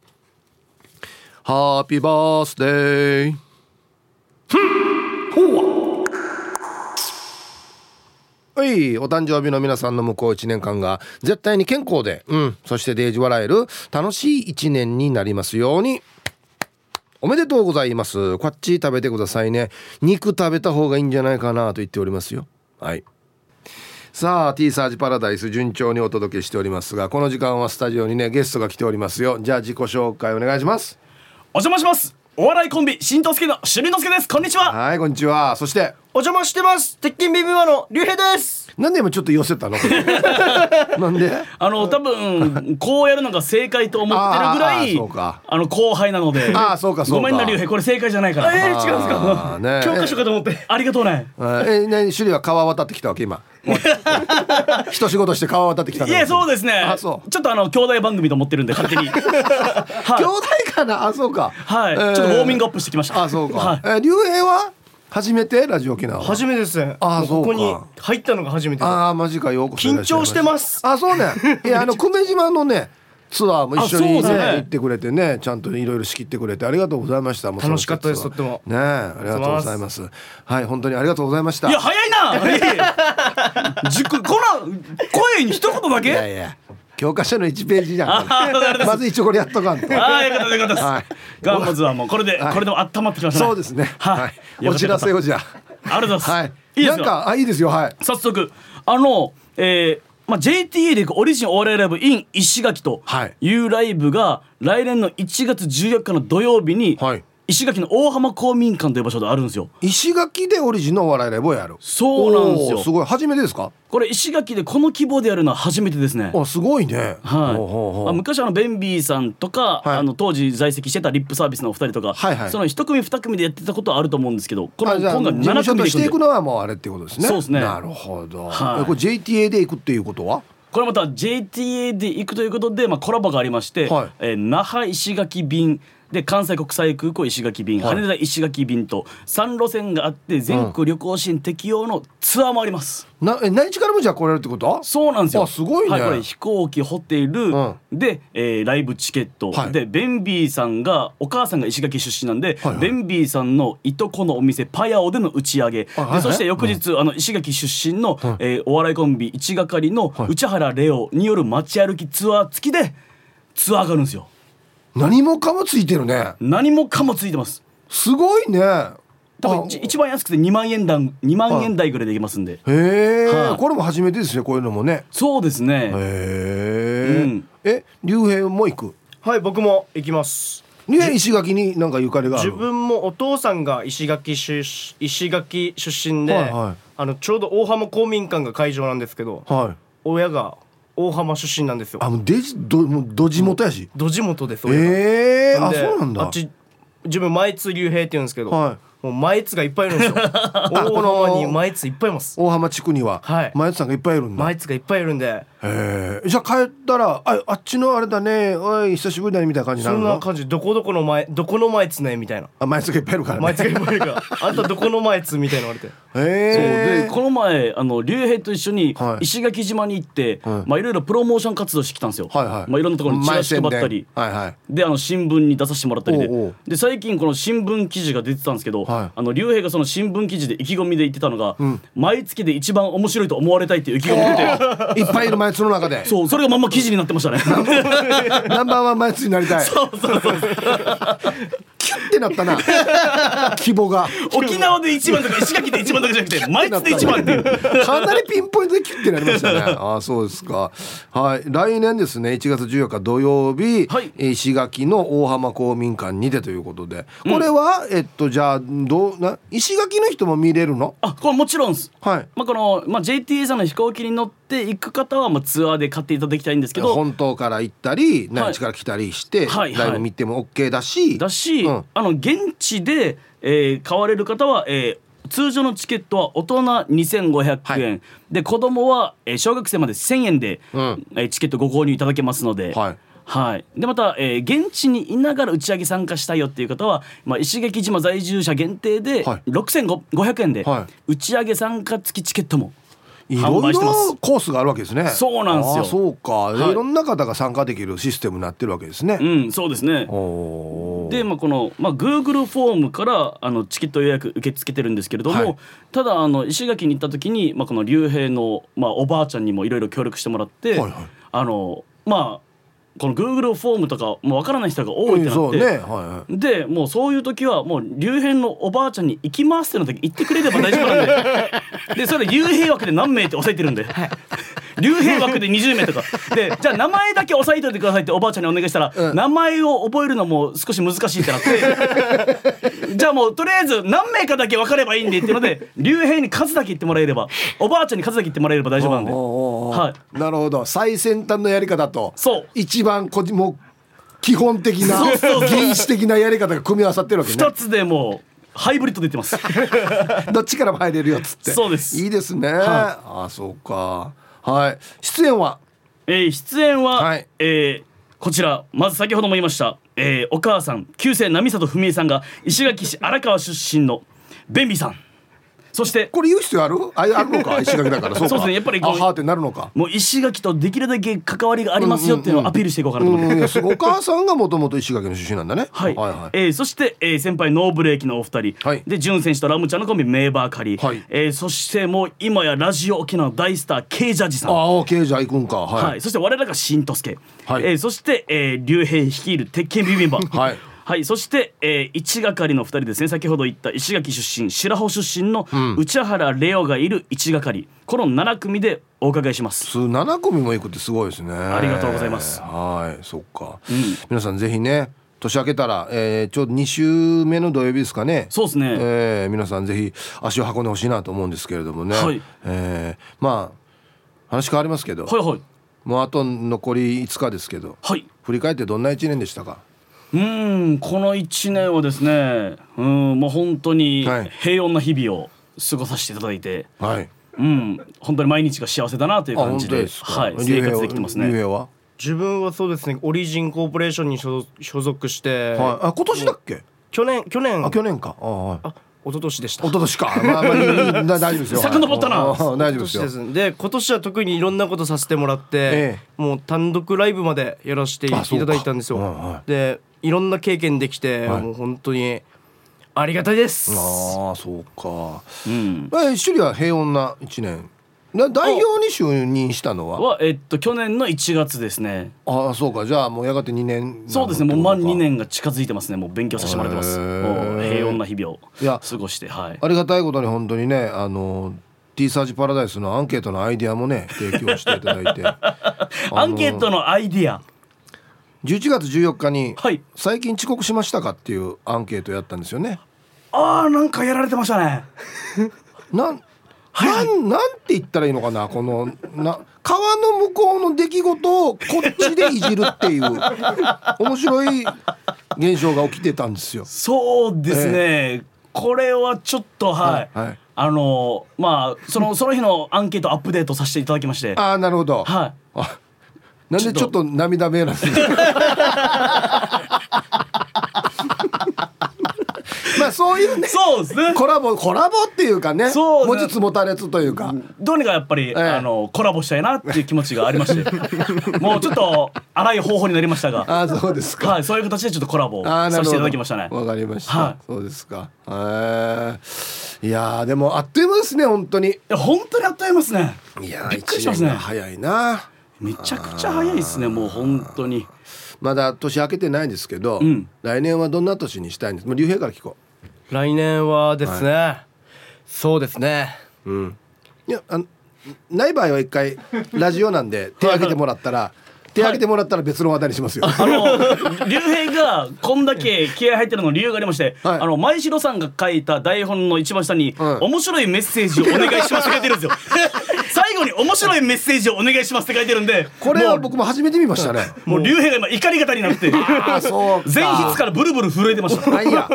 ハッピーバースデー。はい。お誕生日の皆さんの向こう1年間が絶対に健康でうん。そしてデージ笑える楽しい1年になりますように。おめでとうございます。こっち食べてくださいね。肉食べた方がいいんじゃないかなと言っておりますよ。はい。さあ T サージパラダイス順調にお届けしておりますがこの時間はスタジオにねゲストが来ておりますよ。じゃあ自己紹介お願いします。お邪魔します。お笑いコンビ新藤助のしりのすけです。こんにちは。はいこんにちは。そしてお邪魔してます。鉄筋ビビマの竜兵です。なんで今ちょっと寄せたの？なんで？あの多分こうやるのが正解と思ってるぐらいーそうか。あの後輩なので。あーそうかそうか。ごめんな竜兵。これ正解じゃないから。えー、違うんですあかーね教科書かと思って。ありがとうね。え何？首里は川渡ってきたわけ今 一仕事して川渡ってきたいやそうでですね。ちょっとあの兄弟番組と思ってるんで勝手に。はい。兄弟かな？あそうか。はい、えー。ちょっとウォーミングアップしてきました。あそうか、はい。え竜兵は初めて？ラジオ沖縄は。初めてです。ねあーもここに入ったのが初めてああマジか。ようこそ緊張してます。あそうね。いやあの久米島のねツアーも一緒に、ねね。行ってくれてねちゃんといろいろ仕切ってくれてありがとうございました。楽しかったですとっても。ねありがとうございます。はい本当にありがとうございました。いや早いな。塾この声に一言だけ？いやいや教科書の1ページじゃん。まず一応これやっとかんと。ああよかったよかったです、はい。ガンバズはもうこれで、はい。これでも温まってきましたね。そうですね。はい、はい。お知らせをじゃありがとうございます、はい。いいですか？なんかあいいですよ。はい。早速あのえーまあ、JTA で行くオリジンお笑いライブ in 石垣とはい。いうライブが来年の1月14日の土曜日にはい石垣の大浜公民館という場所であるんですよ。石垣でオリジンのお笑いライブをやる。そうなんですよ。すごい。初めてですか？これ石垣でこの規模でやるのは初めてですね。あすごいね。はい。ほうほうほう。あ昔あのベンビーさんとか、はい。あの当時在籍してたリップサービスのお二人とか、はいはい。その一組二組でやってたことはあると思うんですけどこの今回事務7所としていくのはもうあれっていうことですね。そうですね。なるほど、はい。えこれ JTA で行くっていうことは？これまた JTA で行くということで、まあ、コラボがありまして、はい。えー那覇石垣便で関西国際空港石垣便、はい。羽田石垣便と3路線があって全国旅行支援適用のツアーもあります、なえ内地からもじゃあ来れるってこと？そうなんですよ。あすごいね。はい、これ飛行機ホテル、うん。で、えーライブチケット、はい。でベンビーさんがお母さんが石垣出身なんで、はいはい。ベンビーさんのいとこのお店パヤオでの打ち上げ、はいはいでそして翌日、あの石垣出身の、えーお笑いコンビ一係のはい。内原レオによる街歩きツアー付きでツアーがあるんですよ何もかもついてるね。何もかもついてます。すごいね。多分あ一一番安くて2万円台2万円台ぐらいできますんで、へえ、はい。これも初めてですねこういうのもね。そうですね、へえ、うん。え竜兵も行く？はい僕も行きます。竜兵石垣になんかゆかりがある？自分もお父さんが石垣出石垣出身で、はいはい。あのちょうど大浜公民館が会場なんですけどはい。親が大浜出身なんですよ。あもうデジどもうど地元やし？ど地元ですええあでそうなんだ。あっち自分前津竜兵って言うんですけど、はい。もう前津がいっぱいいるんですよ。大浜に前津いっぱいいます。大浜地区には。はい。前津さんがいっぱいいるんだ。前津がいっぱいいるんでへえじゃあ帰ったらああっちのあれだね。おい久しぶりだねみたいな感じになそんな感じ。どこどこの前どこの前津ねみたいな。あ前津がいっぱいいるからね。前津がいっぱいいるから。あんたどこの前津みたいな言われて。そう。へえでこの前あの竜兵と一緒にはい。石垣島に行って、はい。まあいろいろプロモーション活動してきたんですよ。はいはい。まあいろんなところにチラシ配ったり、前宣伝はいはい。であの新聞に出させてもらったりで、おうおう。で最近この新聞記事が出てたんですけど、はい。あの竜兵がその新聞記事で意気込みで言ってたのが、ん。毎月で一番面白いと思われたいっていう意気込み出て、いっぱいいる前津の中でそうそれがまんま記事になってましたね。ナンバーワン前津になりたいそうそうそうキュッてなったな規模が沖縄で一番とか石垣で一番とかじゃなくて毎月で一番っていう。かなりピンポイントでキュッてなりましたね。ああ、そうですか。はい、来年ですね、1月14日土曜日、はいえー石垣の大浜公民館にてということで、これは、えっと、じゃあ、どうな、石垣の人も見れるの？あこれもちろんです。はい。まあこのまあ JTA さんの飛行機に乗って行く方はまあツアーで買っていただきたいんですけど。本島から行ったり、内地から来たりして、はいライブ見ても OK だし。だし、うん。あの現地で、えー買われる方は、えー通常のチケットは大人2500円、で子供は、えー小学生まで1000円で、うん。えーチケットご購入いただけますので。はい。はい、でまた、えー現地にいながら打ち上げ参加したいよっていう方は、まあ、石垣島在住者限定ではい。6500円で、はい。打ち上げ参加付きチケットもいろいろコースがあるわけです。ね。そうなんですよ。そうか、はい。いろんな方が参加できるシステムになってるわけですね。うんそうですね。で、まあ、この、まあ、Google フォームからあのチケット予約受け付けてるんですけれども、はい。ただあの石垣に行った時に、まあ、この竜兵の、まあ、おばあちゃんにもいろいろ協力してもらって、はいはい。あのまあこの Google フォームとかもう分からない人が多いってなって、ね、はいはい。でもうそういう時はもう竜兵のおばあちゃんに行きますっての時言ってくれれば大丈夫なんで。でそれ竜兵枠で何名って押さえてるんで。竜兵枠で20名とか。でじゃあ名前だけ押さえておいてくださいっておばあちゃんにお願いしたら、うん。名前を覚えるのも少し難しいってなってじゃあもうとりあえず何名かだけ分かればいいんでっていうので 竜兵に数だけ言ってもらえればおばあちゃんに数だけ言ってもらえれば大丈夫なんで。なるほど。最先端のやり方とそう。一番こじもう基本的な原始的なやり方が組み合わさってるわけね。2つでもうハイブリッド出てます。どっちからも入れるよっつって。そうです。いいですね、はああそうか。はい。出演は？えー出演は、はい。えーこちら。まず先ほども言いました、えーお母さん旧姓波里文江さんが石垣市荒川出身のベンビさん。そしてこれ言う必要ある？ああるのか？石垣だから。そうですね。やっぱりこうあはーってなるのか。もう石垣とできるだけ関わりがありますよっていうのをアピールしていこうかなと思って。お母さんがもともと石垣の出身なんだね。はい、はいはいえーそして、えー先輩ノーブレーキのお二人、はい。で潤選手とラムちゃんのコンビメーバーカリ、はい。えーそしてもう今やラジオ沖縄の大スター K ジャージさん。ああ OK じゃあ行くんか。はい、はい、そして我らが新とすけ、はい。えーそして、えー、竜兵率いる鉄拳ビビンバ。はいはい、そして、えー、一係の二人ですね。先ほど言った石垣出身白穂出身の内原レオがいる一係。この7組でお伺いします。数7組も行くってすごいですね。ありがとうございます。はいそっか、皆さんぜひね年明けたら、えー、ちょうど2週目の土曜日ですかね。そうですね、えー皆さんぜひ足を運んでほしいなと思うんですけれどもね、はい。えーまあ話変わりますけど、はいはい。もうあと残り5日ですけど。はい。振り返ってどんな1年でしたか？うーんこの1年はですねうんもう本当にはい。平穏な日々を過ごさせていただいて、はい。うん本当に毎日が幸せだなというあ感じではい、生活できてますね。自分はそうですねオリジンコーポレーションに所所属して、はい、あ今年だっけ？去年去年。あ去年か。あはい。あ一昨年でした。一昨年か。まあまあ 大丈夫ですよ。遡ったな。大丈夫今ですです。で今年は特にいろんなことさせてもらって、えもう単独ライブまでやらせていただいたんですよ、でいろんな経験できて、はい。もう本当にありがたいです。ああそうか。うん。え首里は平穏な一年。な代表に就任したのは？はえっと去年の1月ですね。ああそうか。じゃあもうやがて2年そうですね。もう満2年年が近づいてますね。もう勉強させてもらってます。もう平穏な日々をいや過ごしてはい。ありがたいことに本当にねあの T サージパラダイスのアンケートのアイディアもね提供していただいて。アンケートのアイディア11月14日にはい「最近遅刻しましたか?」っていうアンケートやったんですよね。あーなんかやられてましたね なんなんなんて言ったらいいのかなこのな川の向こうの出来事をこっちでいじるっていう 面白い現象が起きてたんですよ。そうですね、これはちょっとはい、はいはいあのまあそのその日のアンケートアップデートさせていただきましてああなるほど。はいあなんでちょっと。涙目なんですか？まあそういうねそうですね。コラボコラボっていうかねそう持ちつ持たれつというか。どうにかやっぱり、えあのコラボしたいなっていう気持ちがありまして。もうちょっと荒い方法になりましたが。ああそうですか、はいそういう形でちょっとコラボさせていただきましたね。わかりました、はい。そうですか。へえいやーでもあっという間ですね本当に。いや本当にあっという間ですね。いやーびっくりしますね。早いなめちゃくちゃ早いですねもう本当に。まだ年明けてないんですけど、うん。来年はどんな年にしたいんです？もう竜兵から聞こ来年はですね、そうですね。ううん。いやあのない場合は一回ラジオなんで 手挙げてもらったら手挙げてもらったら別の話題にしますよ、あの竜兵がこんだけ気合入ってるの理由がありまして、はい。あの前城さんが書いた台本の一番下に、はい面白いメッセージをお願いしますって書いてるんですよ。最 後に面白いメッセージをお願いしますって書いてるんでこれは僕も初めて見ましたね。もう竜兵が今怒り方になって。前筆からブルブル震えてました。あいや。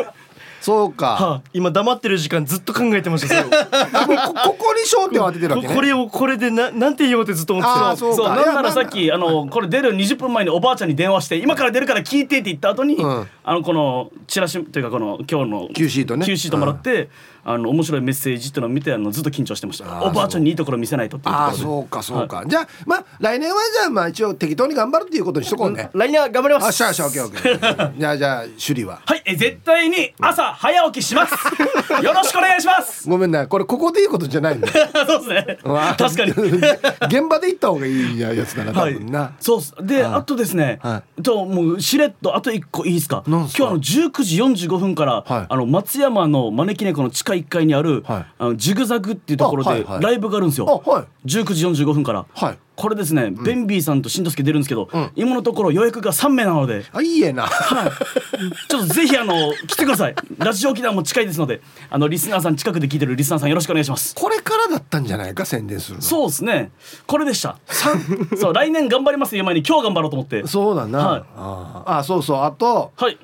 そうか、は今黙ってる時間ずっと考えてました こここに焦点を当ててるわけね。ここれをこれでななんて言おうってずっと思ってたそうそう。かなんならさっきあ。のこれ出る20分前におばあちゃんに電話して今から出るから聞いてって言った後に、うん。あのこのチラシというかこの今日の Q シートね。Q シートもらって、あの面白いメッセージっていうのを見てあのずっと緊張してました。おばあちゃんにいいところ見せないとっていうところで。ああそうかそうか、じゃあまあ来年はじゃあまあ一応適当に頑張るっていうことにしとこうね、来年は頑張ります。あっしゃあっしゃオッケーオッケーじゃあじゃあ首里は？はいえ絶対に朝早起きします。よろしくお願いします。ごめんなこれここでいいことじゃないんだ。よ そうですね。確かに。現場で行った方がいいやつだな多はい。分な、、そうっす。で、はい。あとですね、はともうしれっとあと一個いいですか？今日あの19時45分から、はい。あの松山の招き猫の地下1階にある、はい。あのジグザグっていうところでライブがあるんですあよ、はい。19時45分から、はい。これですね、ベンビーさんとしんとすけ出るんですけど、今のところ予約が3名なので。あいいえな。ちょっとぜひあの来てください。ラジオ沖縄も近いですのであのリスナーさん近くで聞いてるリスナーさんよろしくお願いします。これからだったんじゃないか宣伝するの。そうですね。これでした。そう来年頑張りますよ前に。今日頑張ろうと思って。そうだな、はい。あー。あそうそう。あとはい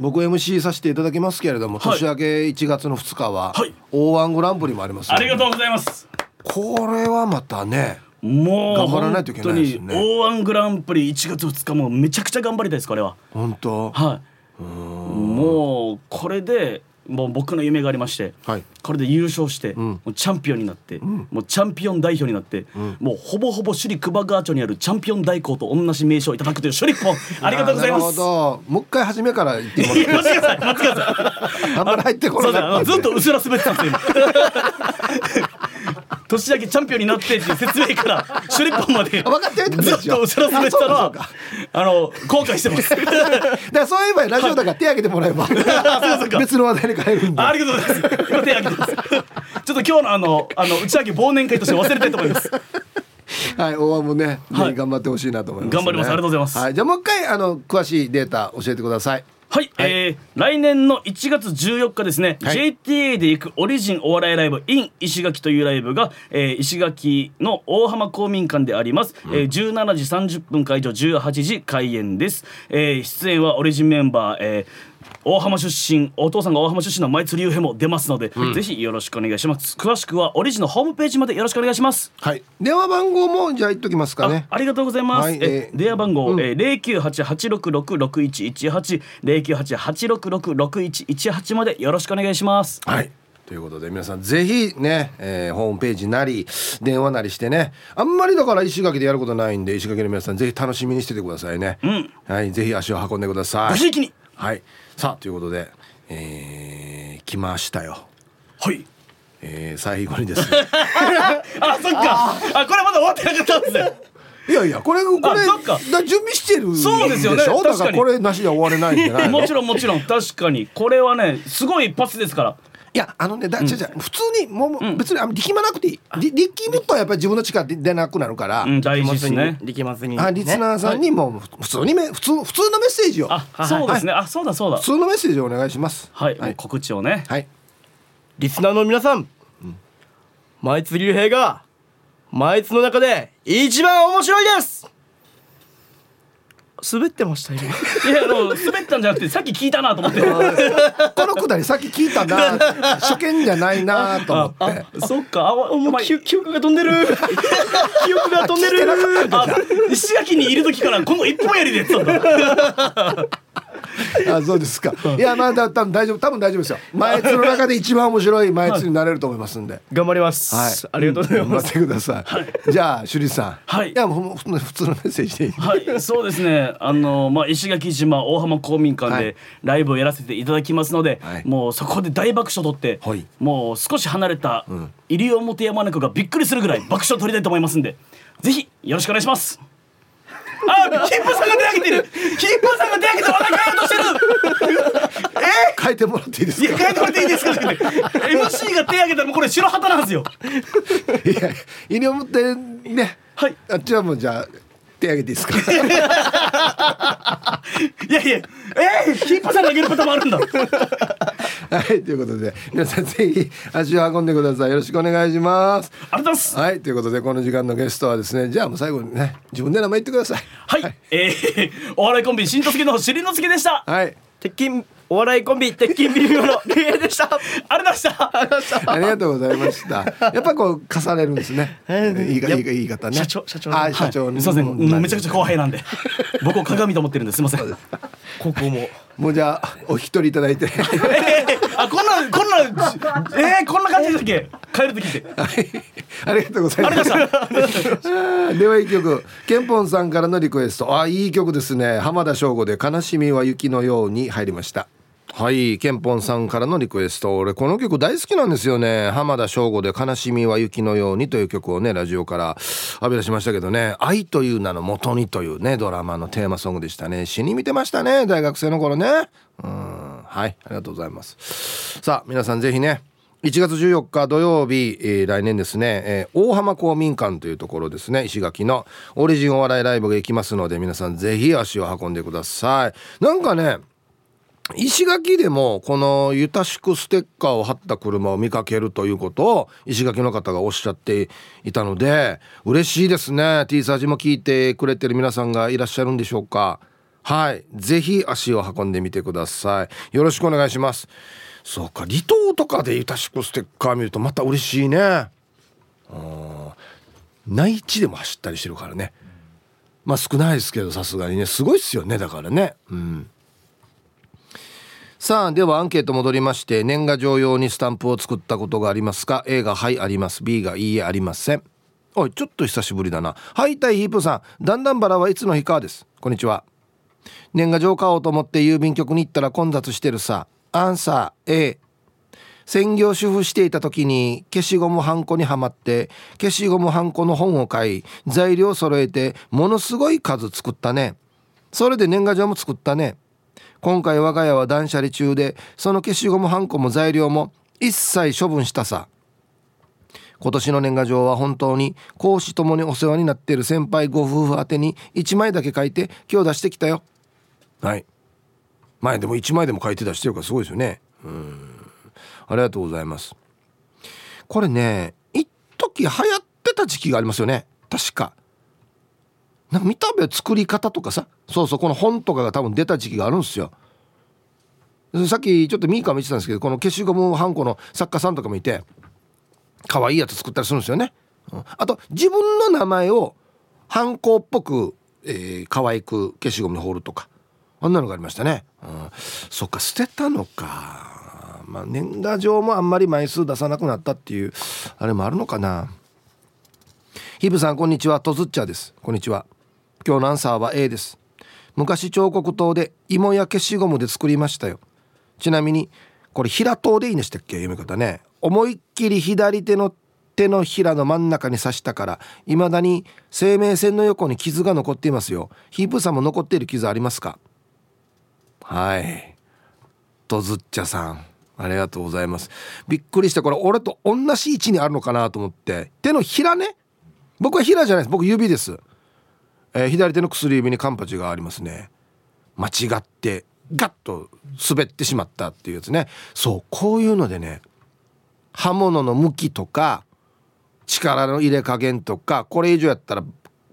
僕 MC させていただきますけれども、はい。年明け1月の2日は、はい。O1 グランプリもありますありがとうございます。これはまたねもう頑張らないといけないですよね。本当に O1 グランプリ1月2日もめちゃくちゃ頑張りたいですこれは。本当？はい。もうこれでもう僕の夢がありまして、はい。これで優勝して、ん。もうチャンピオンになって、もうチャンピオン代表になって、もうほぼほぼ首里久保川町にあるチャンピオン代行と同じ名称をいただくという首里ポンありがとうございます。もう一回初めから言ってもらって待ってください待ってください あんまり入ってこなかったんで。のずっとうすら滑ってたんですよ。今 年明けチャンピオンになってっていう説明からシュリッポンまであ分かってるってずっとうすら滑ってたのはあの後悔してます。だからそういう場合ラジオだから手挙げてもらえば。別の話題に変えるんで。ありがとうございます。今手挙げてます。ちょっと今日のあのあの打ち上げ忘年会として忘れたいと思います。はい、大和もね、はい。頑張ってほしいなと思います、ね。頑張ります。ありがとうございます。はい、じゃあもう一回あの詳しいデータ教えてください。はい、えー来年の1月14日ですね、はい。JTA で行くオリジンお笑いライブ in 石垣というライブが、えー石垣の大浜公民館であります、えー17時30分会場18時開演です、えー出演はオリジンメンバー、えー大浜出身お父さんが大浜出身の前釣り編も出ますので、ぜひよろしくお願いします。詳しくはオリジのホームページまでよろしくお願いします。はい。電話番号もじゃあ言っときますかね。あありがとうございます。はい。ええー電話番号、え零九八八六六六一一八零九八八六六六一一八までよろしくお願いします。はい。ということで皆さんぜひね、えーホームページなり電話なりしてね。あんまりだから石垣でやることないんで石垣の皆さんぜひ楽しみにしててくださいね、はい。ぜひ足を運んでください。ごひいきに。はいさあということでえー来ましたよ。はい。えー最後にですね。あ、そっか。あ、これまだ終わってなかったんですね。いやいやこれこれあそっか。だ準備してるそうですよね。だか確からに。これなしで終われないんじゃないの？もちろんもちろん。確かに。これはねすごい一発ですから。いやあのねだ、違う違う。普通にもう、別にあの力まなくていい。り力むとやっぱり自分の力で出なくなるから、うん大事ですね。力まずにあリスナーさんにも普通にめ普通普通のメッセージを。あ、そうですね。あ、そうだそうだ。普。通のメッセージをお願いします。はい、はい。告知をね。はい。リスナーの皆さん、毎津竜兵が毎津の中で一番面白いです滑ってました今。いや、あの滑ったんじゃなくてさっき聞いたなと思って。このくだりさっき聞いたな。初見じゃないなと思って。そっか。あ、おもう前記記憶が飛んでる。記憶が飛んでる。あ石垣にいる時からこの一本やりでやってたんだ。あそうですか。いやまあだ多分大丈夫多分大丈夫ですよ。前津の中で一番面白い前津になれると思いますんで。頑張ります、はい。ありがとうございます、頑張ってください、じゃあ首里さん。はい。やもう普通のメッセージでいい。はい、そうですね。あのまあ石垣島大浜公民館はい。でライブをやらせていただきますので、はい。もうそこで大爆笑取って、はい。もう少し離れた西表山猫がびっくりするぐらい爆笑取りたいと思いますんで、ぜひよろしくお願いします。あ、キップさんが手挙げてる。キップさんが手挙げて笑い変えようとしてる。書いてもらっていいですか？いや変えてもらっていいですか。って MC が手挙げたらもうこれ白旗なんですよ。いや西表ねはい。あっちはもうじゃあ手挙げていいですか？いやいや、えー、キップさんが挙げるパターンもあるんだ。はいということで皆さんぜひ足を運んでください。よろしくお願いします。ありがとうございます。はいということでこの時間のゲストはですねじゃあもう最後にね自分で名前言ってください。はい、えー、お笑いコンビしんとすけのしりのすけでした。はい。鉄筋お笑いコンビ鉄筋ビリミョの竜兵でしたありがとうございました。ありがとうございました。やっぱこう重ねるんですね。いいかいいか言い方ね。社長社長あ社長、すみません、めちゃくちゃ後輩なんで、僕を鏡と思ってるんです。すみません。ここももうじゃあお引き取りいただいて。えー、あ、こんな、こんな、えー、こんな感じだっけ、帰る時って。はいありがとうございます。ありがとうございました。では一曲ケンポンさんからのリクエストあいい曲ですね浜田省吾で「悲しみは雪のように」入りましたはいケンポンさんからのリクエスト。俺この曲大好きなんですよね。浜田省吾で「悲しみは雪のように」という曲をねラジオから浴び出しましたけどね「愛という名の元に」というねドラマのテーマソングでしたね。死に見てましたね大学生の頃ね。うんはいありがとうございます。さあ皆さんぜひね1月14日土曜日、えー来年ですね、えー大浜公民館というところですね。石垣のオリジンお笑いライブが行きますので皆さんぜひ足を運んでください。なんかね石垣でもこのユタシクステッカーを貼った車を見かけるということを石垣の方がおっしゃっていたので嬉しいですね。T サージも聞いてくれてる皆さんがいらっしゃるんでしょうか。はい。ぜひ足を運んでみてください。よろしくお願いします。そうか。離島とかでユタシクステッカー見るとまた嬉しいね。あー。内地でも走ったりしてるからね。まあ少ないですけどさすがにね。すごいっすよね。だからね。うん。さあではアンケート戻りまして年賀状用にスタンプを作ったことがありますか A がはいあります。B がいいえありません。おいちょっと久しぶりだな。はいたいヒープさん。だんだんバラはいつの日かです。こんにちは。年賀状買おうと思って郵便局に行ったら混雑してるさ。アンサー A 専業主婦していた時に消しゴムはんこにはまって消しゴムはんこの本を買い材料揃えてものすごい数作ったね。それで年賀状も作ったね。今回我が家は断捨離中でその消しゴムはんこも材料も一切処分したさ。今年の年賀状は本当に講師ともにお世話になっている先輩ご夫婦宛てに1枚だけ書いて今日出してきたよ。はい。前でも1枚でも書いて出してるからすごいですよね。うん。ありがとうございます。これね一時流行ってた時期がありますよね。確か。なんか見た目作り方とかさそうそうこの本とかが多分出た時期があるんですよ。さっきちょっとミーカーも言ってたんですけどこの消しゴムはんこの作家さんとかもいて可愛いやつ作ったりするんですよね、うん、あと自分の名前をハンコっぽく、えー、可愛く消しゴムに彫るとかあんなのがありましたね、うん、そっか捨てたのか。まあ年賀状もあんまり枚数出さなくなったっていうあれもあるのかな。ヒブさんこんにちは。とずっちゃです。こんにちは。今日のアンサーは A です。昔彫刻刀で芋や消しゴムで作りましたよ。ちなみにこれ平刀でいいんでしたっけ？読み方ね。思いっきり左手の手のひらの真ん中に刺したから未だに生命線の横に傷が残っていますよ。ヒープさんも残っている傷ありますか？はい。とずっちゃさん。ありがとうございます。びっくりしてこれ俺と同じ位置にあるのかなと思って。手のひらね？僕はひらじゃないです。僕指です、えー、左手の薬指にカンパチがありますね。間違ってガッと滑ってしまったっていうやつね。そうこういうのでね刃物の向きとか力の入れ加減とかこれ以上やったら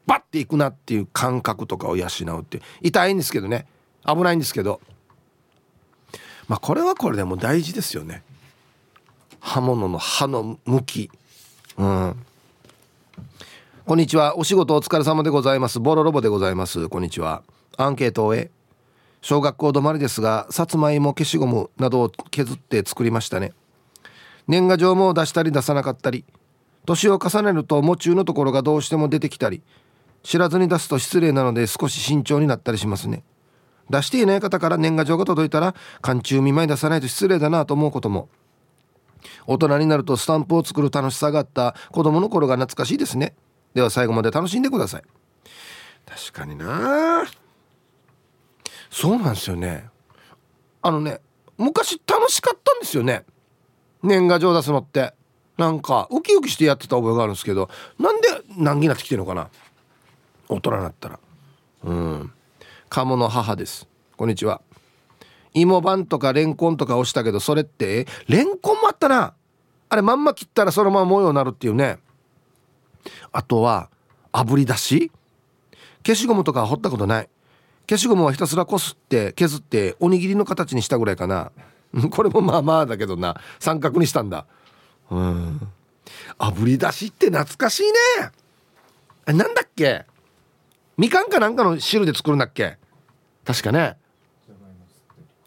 バッていくなっていう感覚とかを養うって痛いんですけどね。危ないんですけど。まあこれはこれでも大事ですよね。刃物の刃の向き。うん。こんにちは。お仕事お疲れ様でございます。ボロロボでございます。こんにちは。アンケートを終え小学校止まりですがさつまいも消しゴムなどを削って作りましたね。年賀状も出したり出さなかったり年を重ねると夢中のところがどうしても出てきたり知らずに出すと失礼なので少し慎重になったりしますね。出していない方から年賀状が届いたら寒中見舞い出さないと失礼だなと思うことも。大人になるとスタンプを作る楽しさがあった子供の頃が懐かしいですね。では最後まで楽しんでください。確かにな。そうなんですよね。あのね昔楽しかったんですよね。年賀状出すのって。なんかウキウキしてやってた覚えがあるんですけどなんで難儀になってきてるのかな。大人になったら。うん。鴨の母です。こんにちは。芋版とかレンコンとか押したけどそれってレンコンもあったな。あれまんま切ったらそのまま模様になるっていうね。あとは炙り出し？消しゴムとか掘ったことない。消しゴムはひたすらこすって削っておにぎりの形にしたぐらいかな。これもまあまあだけどな。三角にしたんだ。うん。炙り出しって懐かしいね。なんだっけ？みかんかなんかの汁で作るんだっけ？確かね。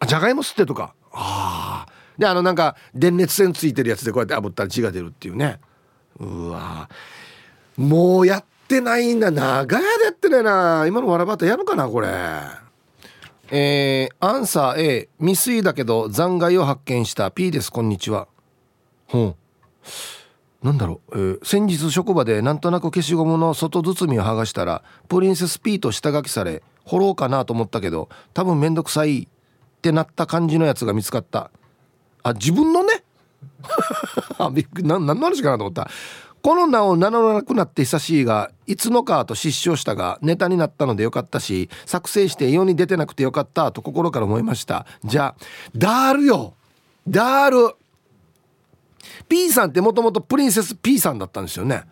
あじゃがいも吸ってとか。ああであのなんか電熱線ついてるやつでこうやって炙ったら血が出るっていうね。うわもうやってないんだ。長屋でやってないな。今のわらばたやるかなこれ。えー、アンサー A 未遂だけど残骸を発見した。P ですこんにちは。ほう。なんだろう、えー、先日職場でなんとなく消しゴムの外包みを剥がしたらプリンセス P と下書きされ掘ろうかなと思ったけど多分めんどくさい。ってなった感じのやつが見つかった。あ自分のね？あびっくり。何の話かなと思った。この名を名乗らなくなって久しいがいつのかと失笑したがネタになったのでよかったし作成して世に出てなくてよかったと心から思いました。じゃあダールよ。ダール。P さんってもともとプリンセス P さんだったんですよね。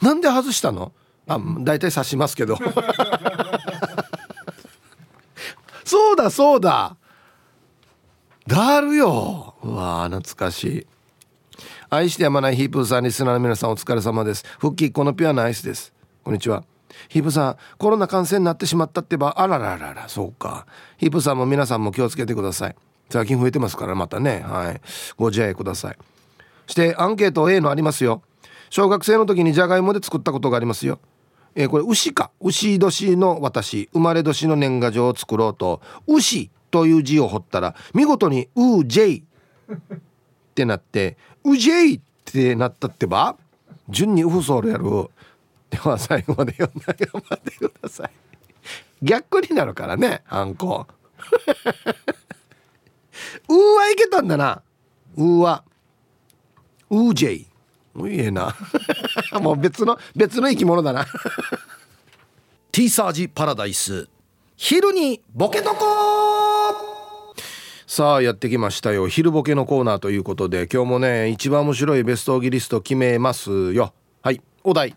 なんで外したの？あ大体指しますけど。そうだそうだ。ダールよ。うわ懐かしい。愛してやまないヒープーさんリスナーの皆さんお疲れ様です。復帰このピュアなアイスです。こんにちは。ヒープさんコロナ感染になってしまったってばあららららそうか。ヒープさんも皆さんも気をつけてください。最近増えてますからまたね。はい。ご自愛ください。してアンケート A のありますよ。小学生の時にじゃがいもで作ったことがありますよ。えー、これ牛か。牛年の私。生まれ年の年賀状を作ろうと。牛という字を彫ったら見事に「うージェイ」ってなって「うじえい!」ってなったってば順にウフソールやるでは最後まで読んで頑張ってください。逆になるからねあんこ。うーはいけたんだな。うーは。うージェイもういいえな。もう別の別の生き物だな。ティーサージパラダイス。昼にボケとこさあやってきましたよ。昼ボケのコーナーということで今日もね一番面白いベストギリスト決めますよ。はいお題。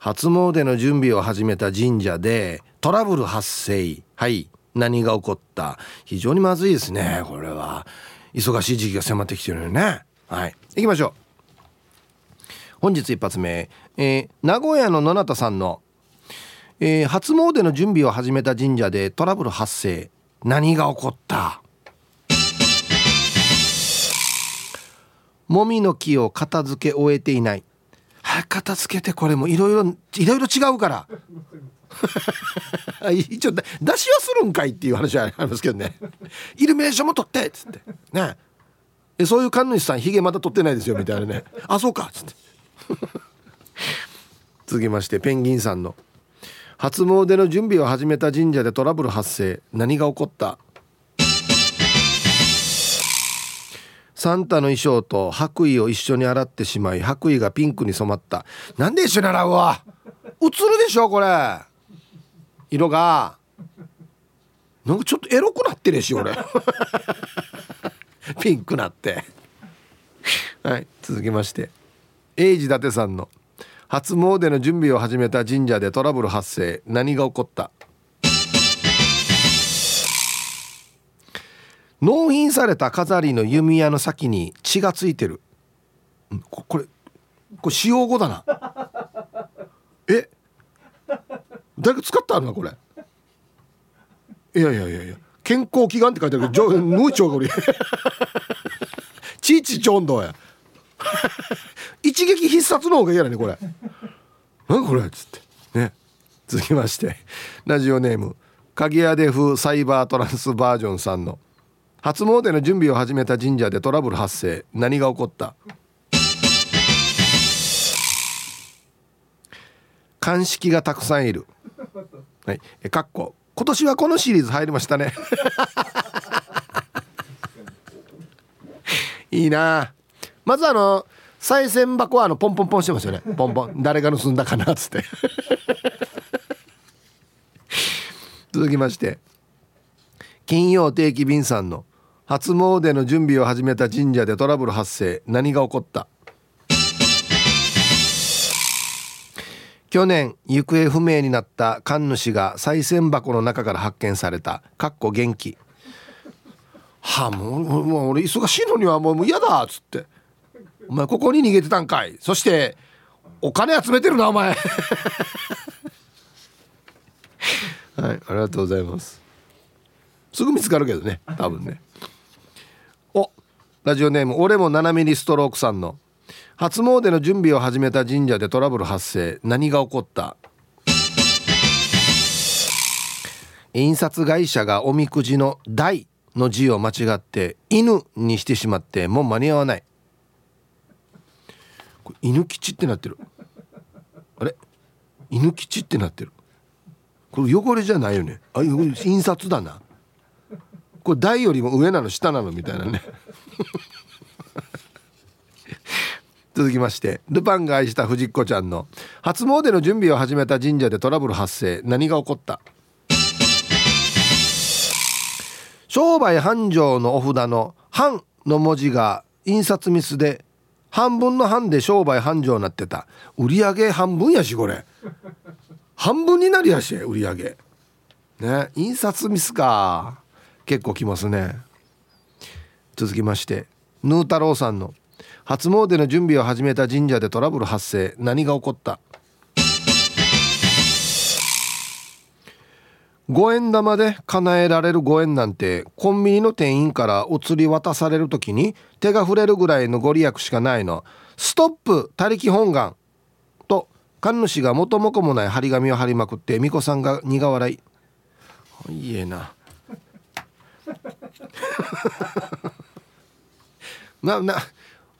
初詣の準備を始めた神社でトラブル発生。はい何が起こった。非常にまずいですねこれは。忙しい時期が迫ってきてるよね。はい行きましょう。本日一発目、えー、名古屋の野中さんの、えー、初詣の準備を始めた神社でトラブル発生。何が起こった？もみの木を片付け終えていない。はい片付けてこれもいろいろいろいろ違うから。一応出しはするんかいっていう話はありますけどね。イルミネーションも撮ってっつって。ね。えそういう神主さんヒゲまだ撮ってないですよみたいなね。あそうかっつって。続きましてペンギンさんの。初詣の準備を始めた神社でトラブル発生。何が起こった？サンタの衣装と白衣を一緒に洗ってしまい白衣がピンクに染まった。なんで一緒に洗うわ？映るでしょこれ。色が。なんかちょっとエロくなってるし俺 ピンクなって。はい続きまして。英治伊達さんの。初詣の準備を始めた神社でトラブル発生。何が起こった？納品された飾りの弓矢の先に血がついてる。ここれこれ使用後だな。え？誰か使ったのこれ？いやいやいやいや。健康祈願って書いてあるけどヌーチョウゴリチーチチョンドや。一撃必殺の方が嫌だねこれ。何これっつって。ね。続きまして。ラジオネーム鍵屋で風サイバートランスバージョンさんの。初詣の準備を始めた神社でトラブル発生。何が起こった？鑑識がたくさんいる。はい。えかっこ。今年はこのシリーズ入りましたね。いいな。まずあの賽銭箱はあのポンポンポンしてますよね。ポンポン。誰が盗んだかなっつって。続きまして。金曜定期便さんの初詣の準備を始めた神社でトラブル発生。何が起こった？去年行方不明になった神主が賽銭箱の中から発見された。かっこ元気。はあもうもう俺忙しいのにはもう嫌だっつって。お前ここに逃げてたんかい。そしてお金集めてるなお前。はいありがとうございます。すぐ見つかるけどね多分ね。ラジオネーム俺も7ミリストロークさんの。初詣の準備を始めた神社でトラブル発生。何が起こった？印刷会社がおみくじの「大」の字を間違って「犬」にしてしまってもう間に合わない。これ犬吉ってなってる。あれ？犬吉ってなってる。これ汚れじゃないよね。あ印刷だな。これ台よりも上なの下なのみたいなね。続きましてルパンが愛した藤子ちゃんの初詣の準備を始めた神社でトラブル発生何が起こった？商売繁盛のお札の「繁」の文字が印刷ミスで半分の半で商売繁盛になってた。売り上げ半分やしこれ。半分になりやし売り上げ。ね印刷ミスか。結構きますね。続きましてヌー太郎さんの初詣の準備を始めた神社でトラブル発生何が起こった？五円玉で叶えられる五円なんてコンビニの店員からお釣り渡される時に手が触れるぐらいのご利益しかないの。ストップ他力本願と神主が元も子もない張り紙を貼りまくって巫女さんが苦笑い。いいえな。なな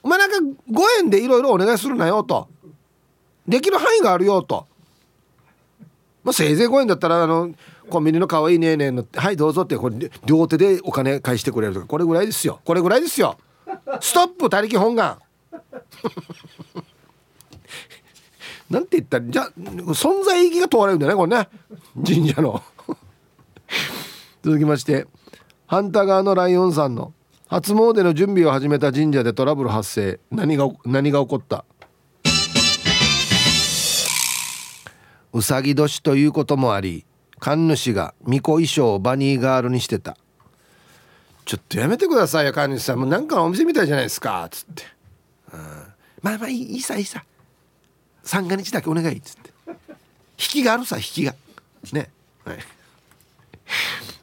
お前なんか5円でいろいろお願いするなよと。できる範囲があるよと。まあせいぜい5円だったらあのコンビニの可愛いいねえねえのはいどうぞってこれ両手でお金返してくれるとかこれぐらいですよ。これぐらいですよ。ストップ他力本願。なんて言ったらじゃ存在意義が問われるんだよねこれね。神社の。続きましてハンター側のライオンさんの。初詣の準備を始めた神社でトラブル発生。何が何が起こった？うさぎ年ということもあり神主が巫女衣装をバニーガールにしてた。ちょっとやめてくださいよ神主さん。もうなんかお店みたいじゃないですか。っつって、うん、まあまあいいいいさいいさ。三が日だけお願い。っつって。引きがあるさ引きが。ね。はい。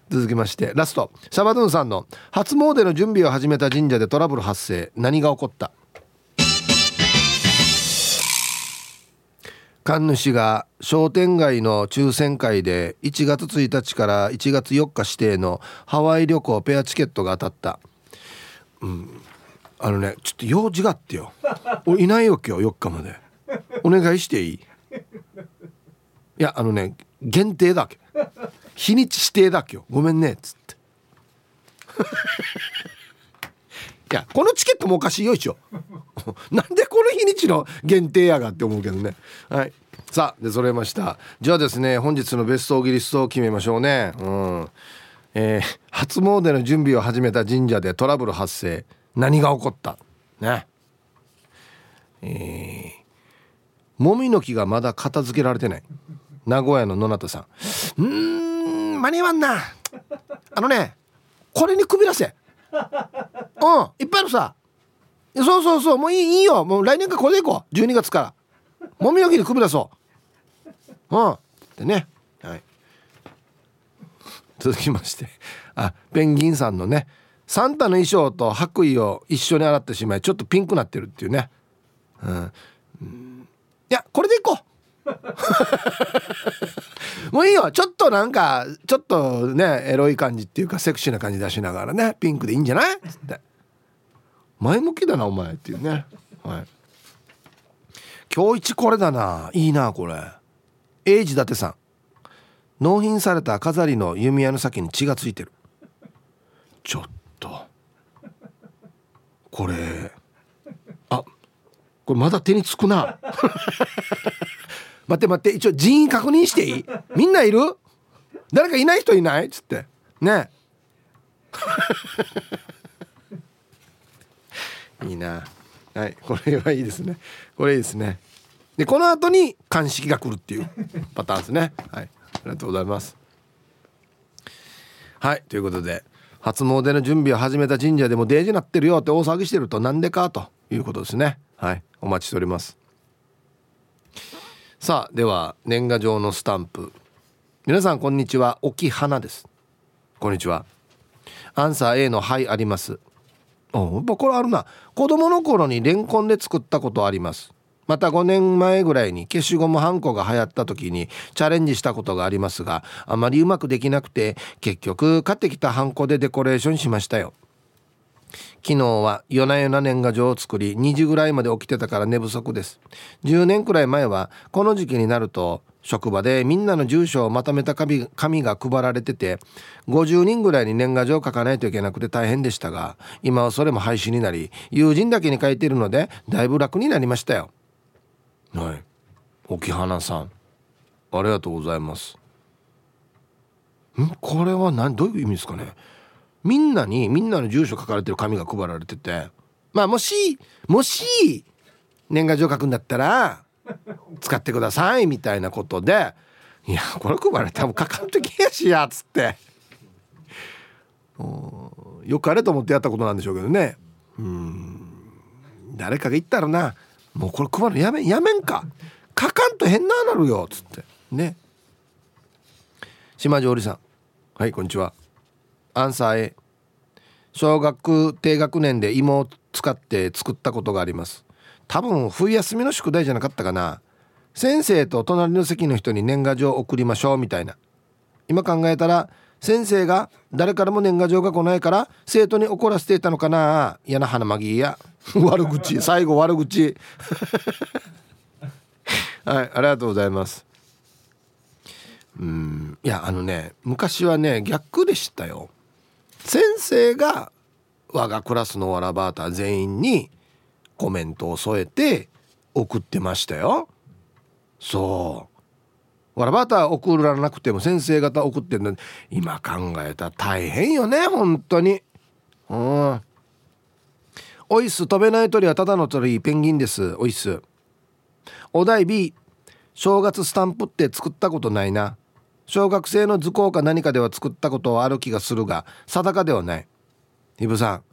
続きましてラスト。シャバドゥンさんの初詣の準備を始めた神社でトラブル発生。何が起こった？神主が商店街の抽選会で1月1日から1月4日指定のハワイ旅行ペアチケットが当たった。うん。あのねちょっと用事があってよ。俺いないわけよ4日まで。お願いしていい？いやあのね限定だけ。日にち指定だけよ。ごめんね。っつって。いやこのチケットもおかしいよ一応。なんでこの日にちの限定やがって思うけどね。はい。さあで揃えました。じゃあですね本日のベストオギリストを決めましょうね。うん。えー、初詣の準備を始めた神社でトラブル発生。何が起こった？ね。えー、もみの木がまだ片付けられてない。名古屋の野中さん。うん間に合わんな。あのねこれにくびらせ。うん。いっぱいあるさ。そうそうそう。もういいいいよ。もう来年からこれでいこう。12月から。もみの木にくびらそう。うん。ってね。はい。続きまして。あペンギンさんのね。サンタの衣装と白衣を一緒に洗ってしまいちょっとピンクなってるっていうね。うん、いやこれでいこう。もういいよ。ちょっとなんかちょっとねエロい感じっていうかセクシーな感じ出しながらねピンクでいいんじゃない？つって。前向きだなお前っていうね。はい。今日一これだな。いいなこれ。英治伊達さん。納品された飾りの弓矢の先に血がついてる。ちょっと。これ。あこれまだ手につくな。待って待って一応人員確認していい？みんないる？誰かいない人いない？っつって。ね。いいな。はいこれはいいですね。これいいですね。でこの後に鑑識が来るっていうパターンですね。はい。ありがとうございます。はいということで初詣の準備を始めた神社でもデージなってるよって大騒ぎしてるとなんでかということですね。はいお待ちしておりますさあでは年賀状のスタンプ。皆さんこんにちは。沖花です。こんにちは。アンサー A のはいあります。おこれあるな。子供の頃にレンコンで作ったことあります。また5年前ぐらいに消しゴムはんこが流行った時にチャレンジしたことがありますがあまりうまくできなくて結局買ってきたハンコでデコレーションしましたよ。昨日は夜な夜な年賀状を作り2時ぐらいまで起きてたから寝不足です。10年くらい前はこの時期になると職場でみんなの住所をまとめた紙が配られてて50人ぐらいに年賀状を書かないといけなくて大変でしたが今はそれも廃止になり友人だけに書いているのでだいぶ楽になりましたよ。はい。沖花さんありがとうございます。ん？これは何？どういう意味ですかね？みんなにみんなの住所書かれてる紙が配られてて。まあもしもし年賀状書くんだったら使ってくださいみたいなことで。いやこれ配られてもかかってけやしやっつって。よくあれと思ってやったことなんでしょうけどね。うん。誰かが言ったらなもうこれ配るやめやめんか。かかんと変ななるよっつって。ね。島上里さん。はいこんにちは。アンサー A 小学低学年で芋を使って作ったことがあります。多分冬休みの宿題じゃなかったかな。先生と隣の席の人に年賀状を送りましょうみたいな。今考えたら先生が誰からも年賀状が来ないから生徒に怒らせていたのかな。嫌な花まぎや。悪口。最後悪口。はいありがとうございます。うんいやあのね昔はね逆でしたよ。先生が我がクラスのわらバーター全員にコメントを添えて送ってましたよ。そう。わらバーター送らなくても先生方送ってるの今考えたら大変よね本当に。うん。おいっす飛べない鳥はただの鳥ペンギンです。おいっす。お題 B 正月スタンプって作ったことないな。小学生の図工か何かでは作ったことはある気がするが定かではない。イブさん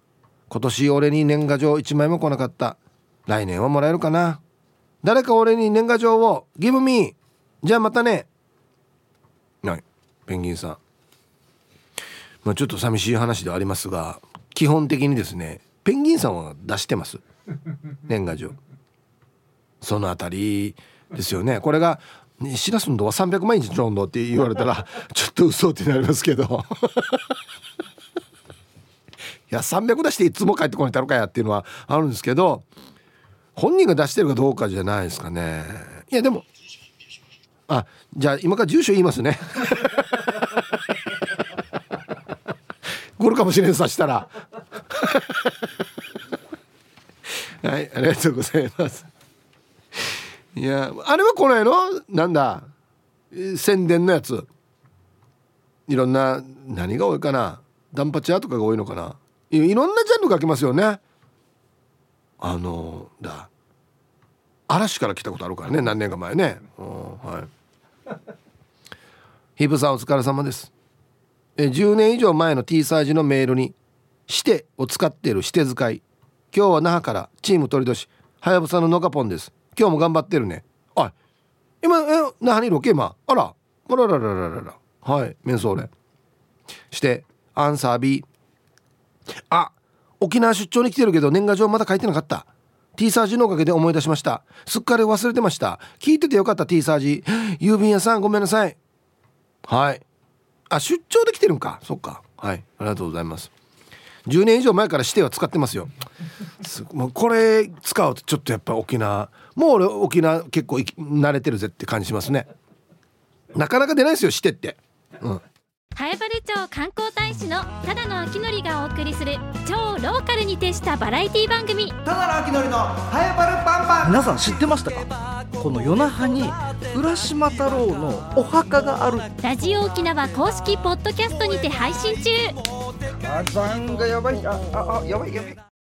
今年俺に年賀状1枚も来なかった。来年はもらえるかな。誰か俺に年賀状をギブミーじゃあまたね。はい。ペンギンさん。まあちょっと寂しい話ではありますが基本的にですねペンギンさんは出してます。年賀状。そのあたりですよね。これが「しらすんどは300万日ちょんど」って言われたら ちょっと嘘ってなりますけど。いや300出していつも帰ってこないたのかやっていうのはあるんですけど本人が出してるかどうかじゃないですかね。いやでもあじゃあ今から住所言いますね。来るかもしれんさしたら。はいありがとうございますいやあれは来ないの？なんだ？宣伝のやつ。いろんな何が多いかな？ダンパチャとかが多いのかな？いろんなジャンル書きますよね。あのだ嵐から来たことあるからね何年か前ね。はい。ヒブさんお疲れ様です。え10年以上前の T サージのメールに「して」を使っているして使い。今日は那覇からチーム鳥年はやぶさののかぽんです。今日も頑張ってるね。あ今え那覇にいるわけ今あらあらららららら。はいメンソーレしてアンサー B あ沖縄出張に来てるけど年賀状まだ書いてなかった。T サージのおかげで思い出しました。すっかり忘れてました。聞いててよかった T サージ。郵便屋さんごめんなさい。はい。あ出張で来てるんか。そっか。はいありがとうございます。10年以上前から指定は使ってますよ。もうこれ使うとちょっとやっぱ沖縄もう俺沖縄結構慣れてるぜって感じしますね。なかなか出ないですよしてって。うん。南風原町観光大使のただの秋のりがお送りする超ローカルに徹したバラエティ番組。ただの秋のりのハエバルパンパン。皆さん知ってましたか？この与那覇に浦島太郎のお墓がある。ラジオ沖縄公式ポッドキャストにて配信中。火山がやばい。あああやばいやばい